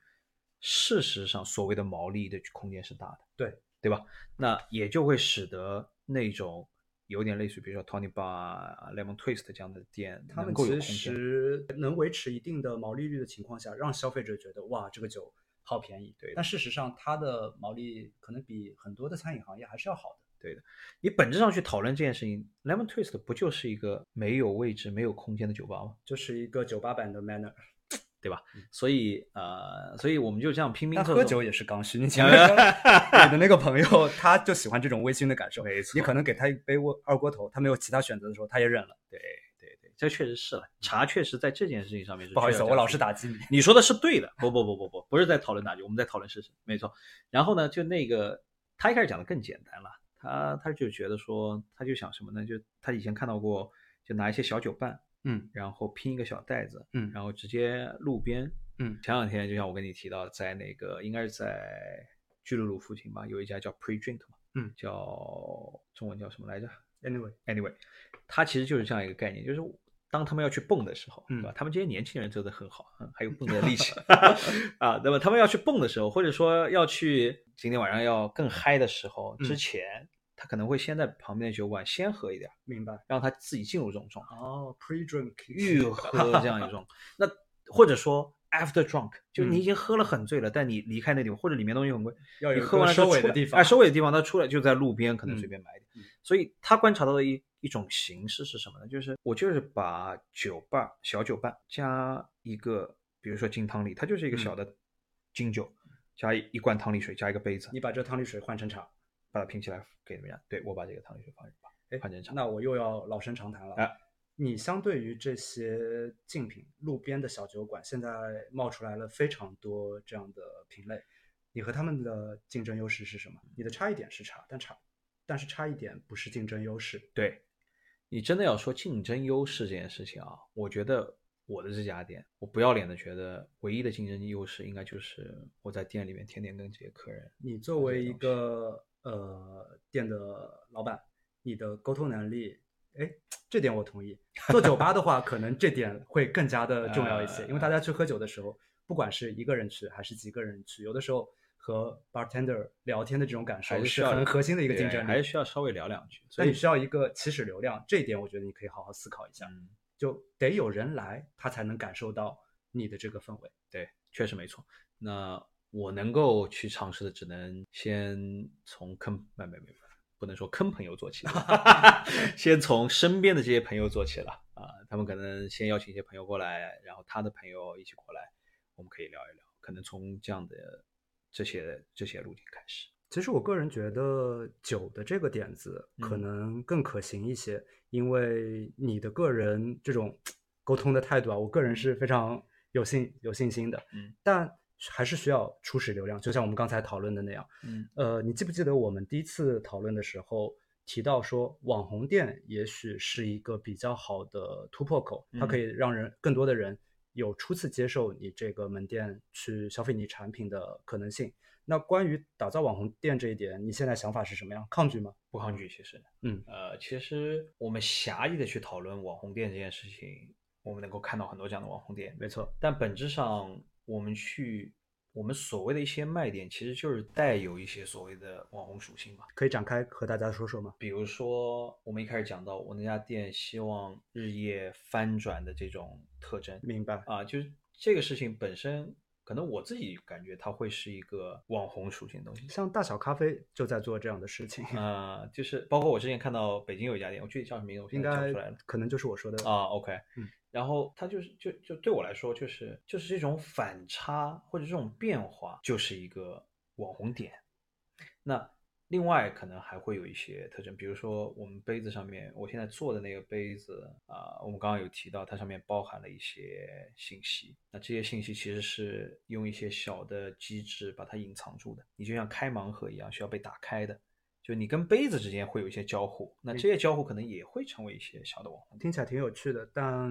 事实上所谓的毛利的空间是大的，对对吧？那也就会使得那种有点类似，比如说 Tony Bar、Lemon Twist 这样的店，他们其实能维持一定的毛利率的情况下，让消费者觉得哇，这个酒好便宜。对，但事实上它的毛利可能比很多的餐饮行业还是要好的。对的，你本质上去讨论这件事情，Lemon Twist 不就是一个没有位置、没有空间的酒吧吗？就是一个酒吧版的 Manner，对吧？所以呃，所以我们就这样拼命。喝酒也是刚需。你 前面你的那个朋友，他就喜欢这种微醺的感受。没错。你可能给他一杯二二锅头，他没有其他选择的时候，他也忍了。对对对，这确实是了。茶确实在这件事情上面是。不好意思，我老是打击你。你说的是对的。不不不不不，不是在讨论打击，我们在讨论事实。没错。然后呢，就那个他一开始讲的更简单了。他他就觉得说，他就想什么呢？就他以前看到过，就拿一些小酒伴，嗯，然后拼一个小袋子，嗯，然后直接路边，嗯，前两天就像我跟你提到，在那个应该是在巨鹿路附近吧，有一家叫 Pre Drink 嘛，嗯，叫中文叫什么来着？Anyway Anyway，它其实就是这样一个概念，就是当他们要去蹦的时候，对吧？他们这些年轻人做的很好，还有 蹦的力气 啊。那么他们要去蹦的时候，或者说要去。今天晚上要更嗨的时候，之前他可能会先在旁边的酒馆先喝一点，明白？让他自己进入这种状态。哦，pre drink 预喝这样一种，那或者说 after drunk，就你已经喝了很醉了，但你离开那地方，或者里面东西很贵，要你喝完收尾的地方，哎，收尾的地方，他出来就在路边，可能随便买一点。所以他观察到的一一种形式是什么呢？就是我就是把酒吧小酒吧加一个，比如说金汤力，它就是一个小的金酒。加一罐汤力水，加一个杯子。你把这汤力水换成茶，把它拼起来给你们家。对我把这个汤力水放进去吧。哎，换成茶。那我又要老生常谈了。哎，你相对于这些竞品，路边的小酒馆，现在冒出来了非常多这样的品类，你和他们的竞争优势是什么？你的差异点是茶，但差，但是差异点不是竞争优势。对，你真的要说竞争优势这件事情啊，我觉得。我的这家店，我不要脸的觉得，唯一的竞争优势应该就是我在店里面天天跟这些客人。你作为一个呃店的老板，你的沟通能力，哎，这点我同意。做酒吧的话，可能这点会更加的重要一些，因为大家去喝酒的时候，不管是一个人去还是几个人去，有的时候和 bartender 聊天的这种感受是很核心的一个竞争力，还是需要稍微聊两句。所以你需要一个起始流量，这一点我觉得你可以好好思考一下。嗯就得有人来，他才能感受到你的这个氛围。对，确实没错。那我能够去尝试的，只能先从坑，没没没，不能说坑朋友做起，先从身边的这些朋友做起了啊。他们可能先邀请一些朋友过来，然后他的朋友一起过来，我们可以聊一聊。可能从这样的这些这些路径开始。其实我个人觉得酒的这个点子可能更可行一些，因为你的个人这种沟通的态度啊，我个人是非常有信有信心的。嗯，但还是需要初始流量，就像我们刚才讨论的那样。嗯，呃，你记不记得我们第一次讨论的时候提到说，网红店也许是一个比较好的突破口，它可以让人更多的人有初次接受你这个门店去消费你产品的可能性。那关于打造网红店这一点，你现在想法是什么样？抗拒吗？不抗拒，其实，嗯，呃，其实我们狭义的去讨论网红店这件事情，我们能够看到很多这样的网红店，没错。但本质上，我们去我们所谓的一些卖点，其实就是带有一些所谓的网红属性嘛。可以展开和大家说说吗？比如说，我们一开始讲到我那家店希望日夜翻转的这种特征，明白啊？就是这个事情本身。可能我自己感觉它会是一个网红属性的东西，像大小咖啡就在做这样的事情。啊，就是包括我之前看到北京有一家店，我具体叫什么名字，我应该出来了，可能就是我说的。啊，OK，嗯，然后它就是就就对我来说就是就是这种反差或者这种变化就是一个网红点，那。另外可能还会有一些特征，比如说我们杯子上面，我现在做的那个杯子啊，我们刚刚有提到，它上面包含了一些信息。那这些信息其实是用一些小的机制把它隐藏住的，你就像开盲盒一样，需要被打开的。就你跟杯子之间会有一些交互，那这些交互可能也会成为一些小的网红。听起来挺有趣的，但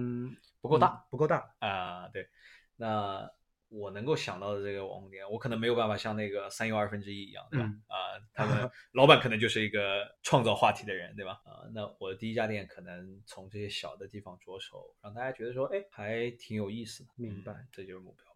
不够大，不够大啊。对，那。我能够想到的这个网红店，我可能没有办法像那个三又二分之一一样，对吧？啊，他们老板可能就是一个创造话题的人，对吧？啊，那我的第一家店可能从这些小的地方着手，让大家觉得说，哎，还挺有意思的。明白，这就是目标。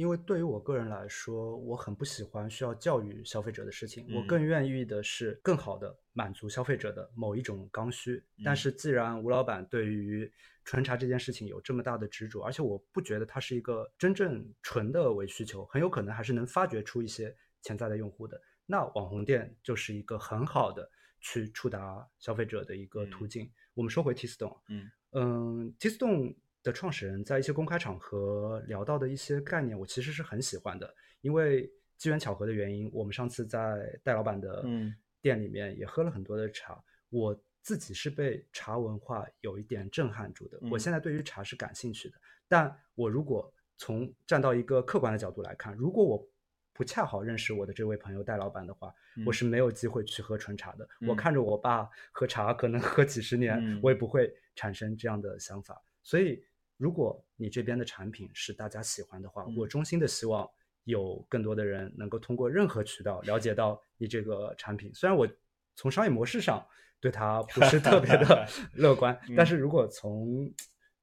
因为对于我个人来说，我很不喜欢需要教育消费者的事情，我更愿意的是更好的满足消费者的某一种刚需。但是，既然吴老板对于纯茶这件事情有这么大的执着，而且我不觉得它是一个真正纯的伪需求，很有可能还是能发掘出一些潜在的用户的。那网红店就是一个很好的去触达消费者的一个途径。我们说回 T Stone，嗯嗯，T Stone。的创始人在一些公开场合聊到的一些概念，我其实是很喜欢的。因为机缘巧合的原因，我们上次在戴老板的店里面也喝了很多的茶。我自己是被茶文化有一点震撼住的。我现在对于茶是感兴趣的，但我如果从站到一个客观的角度来看，如果我不恰好认识我的这位朋友戴老板的话，我是没有机会去喝纯茶的。我看着我爸喝茶，可能喝几十年，我也不会产生这样的想法。所以。如果你这边的产品是大家喜欢的话，我衷心的希望有更多的人能够通过任何渠道了解到你这个产品。虽然我从商业模式上对它不是特别的 乐观，但是如果从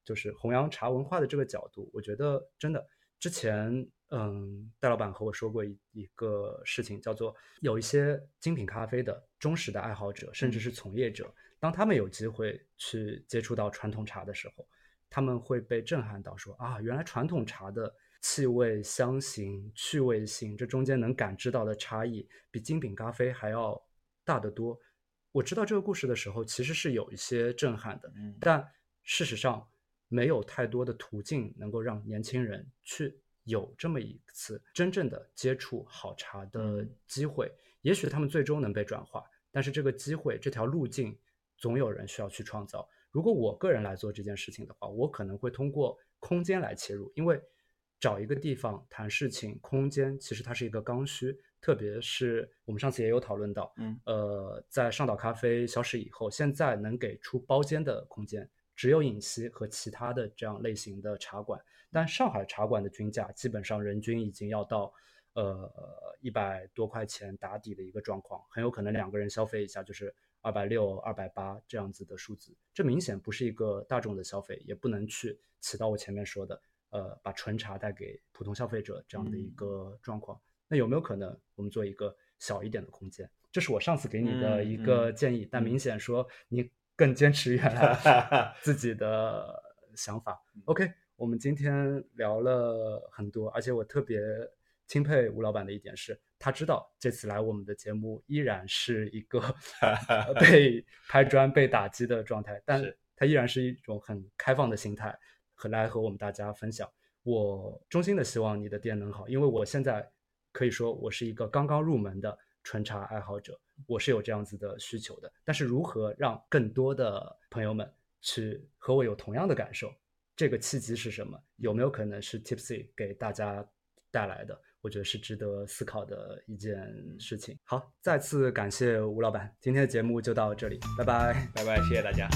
就是弘扬茶文化的这个角度，我觉得真的之前嗯，戴老板和我说过一一个事情，叫做有一些精品咖啡的忠实的爱好者，甚至是从业者，当他们有机会去接触到传统茶的时候。他们会被震撼到，说啊，原来传统茶的气味、香型、趣味性，这中间能感知到的差异，比精品咖啡还要大得多。我知道这个故事的时候，其实是有一些震撼的，但事实上没有太多的途径能够让年轻人去有这么一次真正的接触好茶的机会。也许他们最终能被转化，但是这个机会、这条路径，总有人需要去创造。如果我个人来做这件事情的话，我可能会通过空间来切入，因为找一个地方谈事情，空间其实它是一个刚需，特别是我们上次也有讨论到，嗯，呃，在上岛咖啡消失以后，现在能给出包间的空间只有影溪和其他的这样类型的茶馆，但上海茶馆的均价基本上人均已经要到呃一百多块钱打底的一个状况，很有可能两个人消费一下就是。二百六、二百八这样子的数字，这明显不是一个大众的消费，也不能去起到我前面说的，呃，把纯茶带给普通消费者这样的一个状况。那有没有可能我们做一个小一点的空间？这是我上次给你的一个建议，但明显说你更坚持原来 自己的想法。OK，我们今天聊了很多，而且我特别钦佩吴老板的一点是，他知道这次来我们的节目依然是一个 被拍砖、被打击的状态，但他依然是一种很开放的心态，和来和我们大家分享。我衷心的希望你的店能好，因为我现在可以说我是一个刚刚入门的纯茶爱好者，我是有这样子的需求的。但是如何让更多的朋友们去和我有同样的感受？这个契机是什么？有没有可能是 Tipsy 给大家带来的？我觉得是值得思考的一件事情。好，再次感谢吴老板，今天的节目就到这里，拜拜，拜拜，谢谢大家。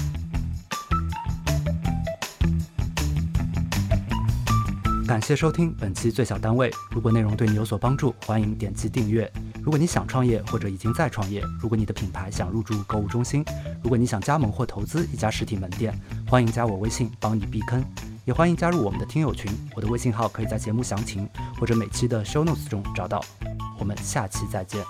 感谢收听本期最小单位。如果内容对你有所帮助，欢迎点击订阅。如果你想创业或者已经在创业，如果你的品牌想入驻购物中心，如果你想加盟或投资一家实体门店，欢迎加我微信帮你避坑。也欢迎加入我们的听友群，我的微信号可以在节目详情或者每期的 show notes 中找到。我们下期再见。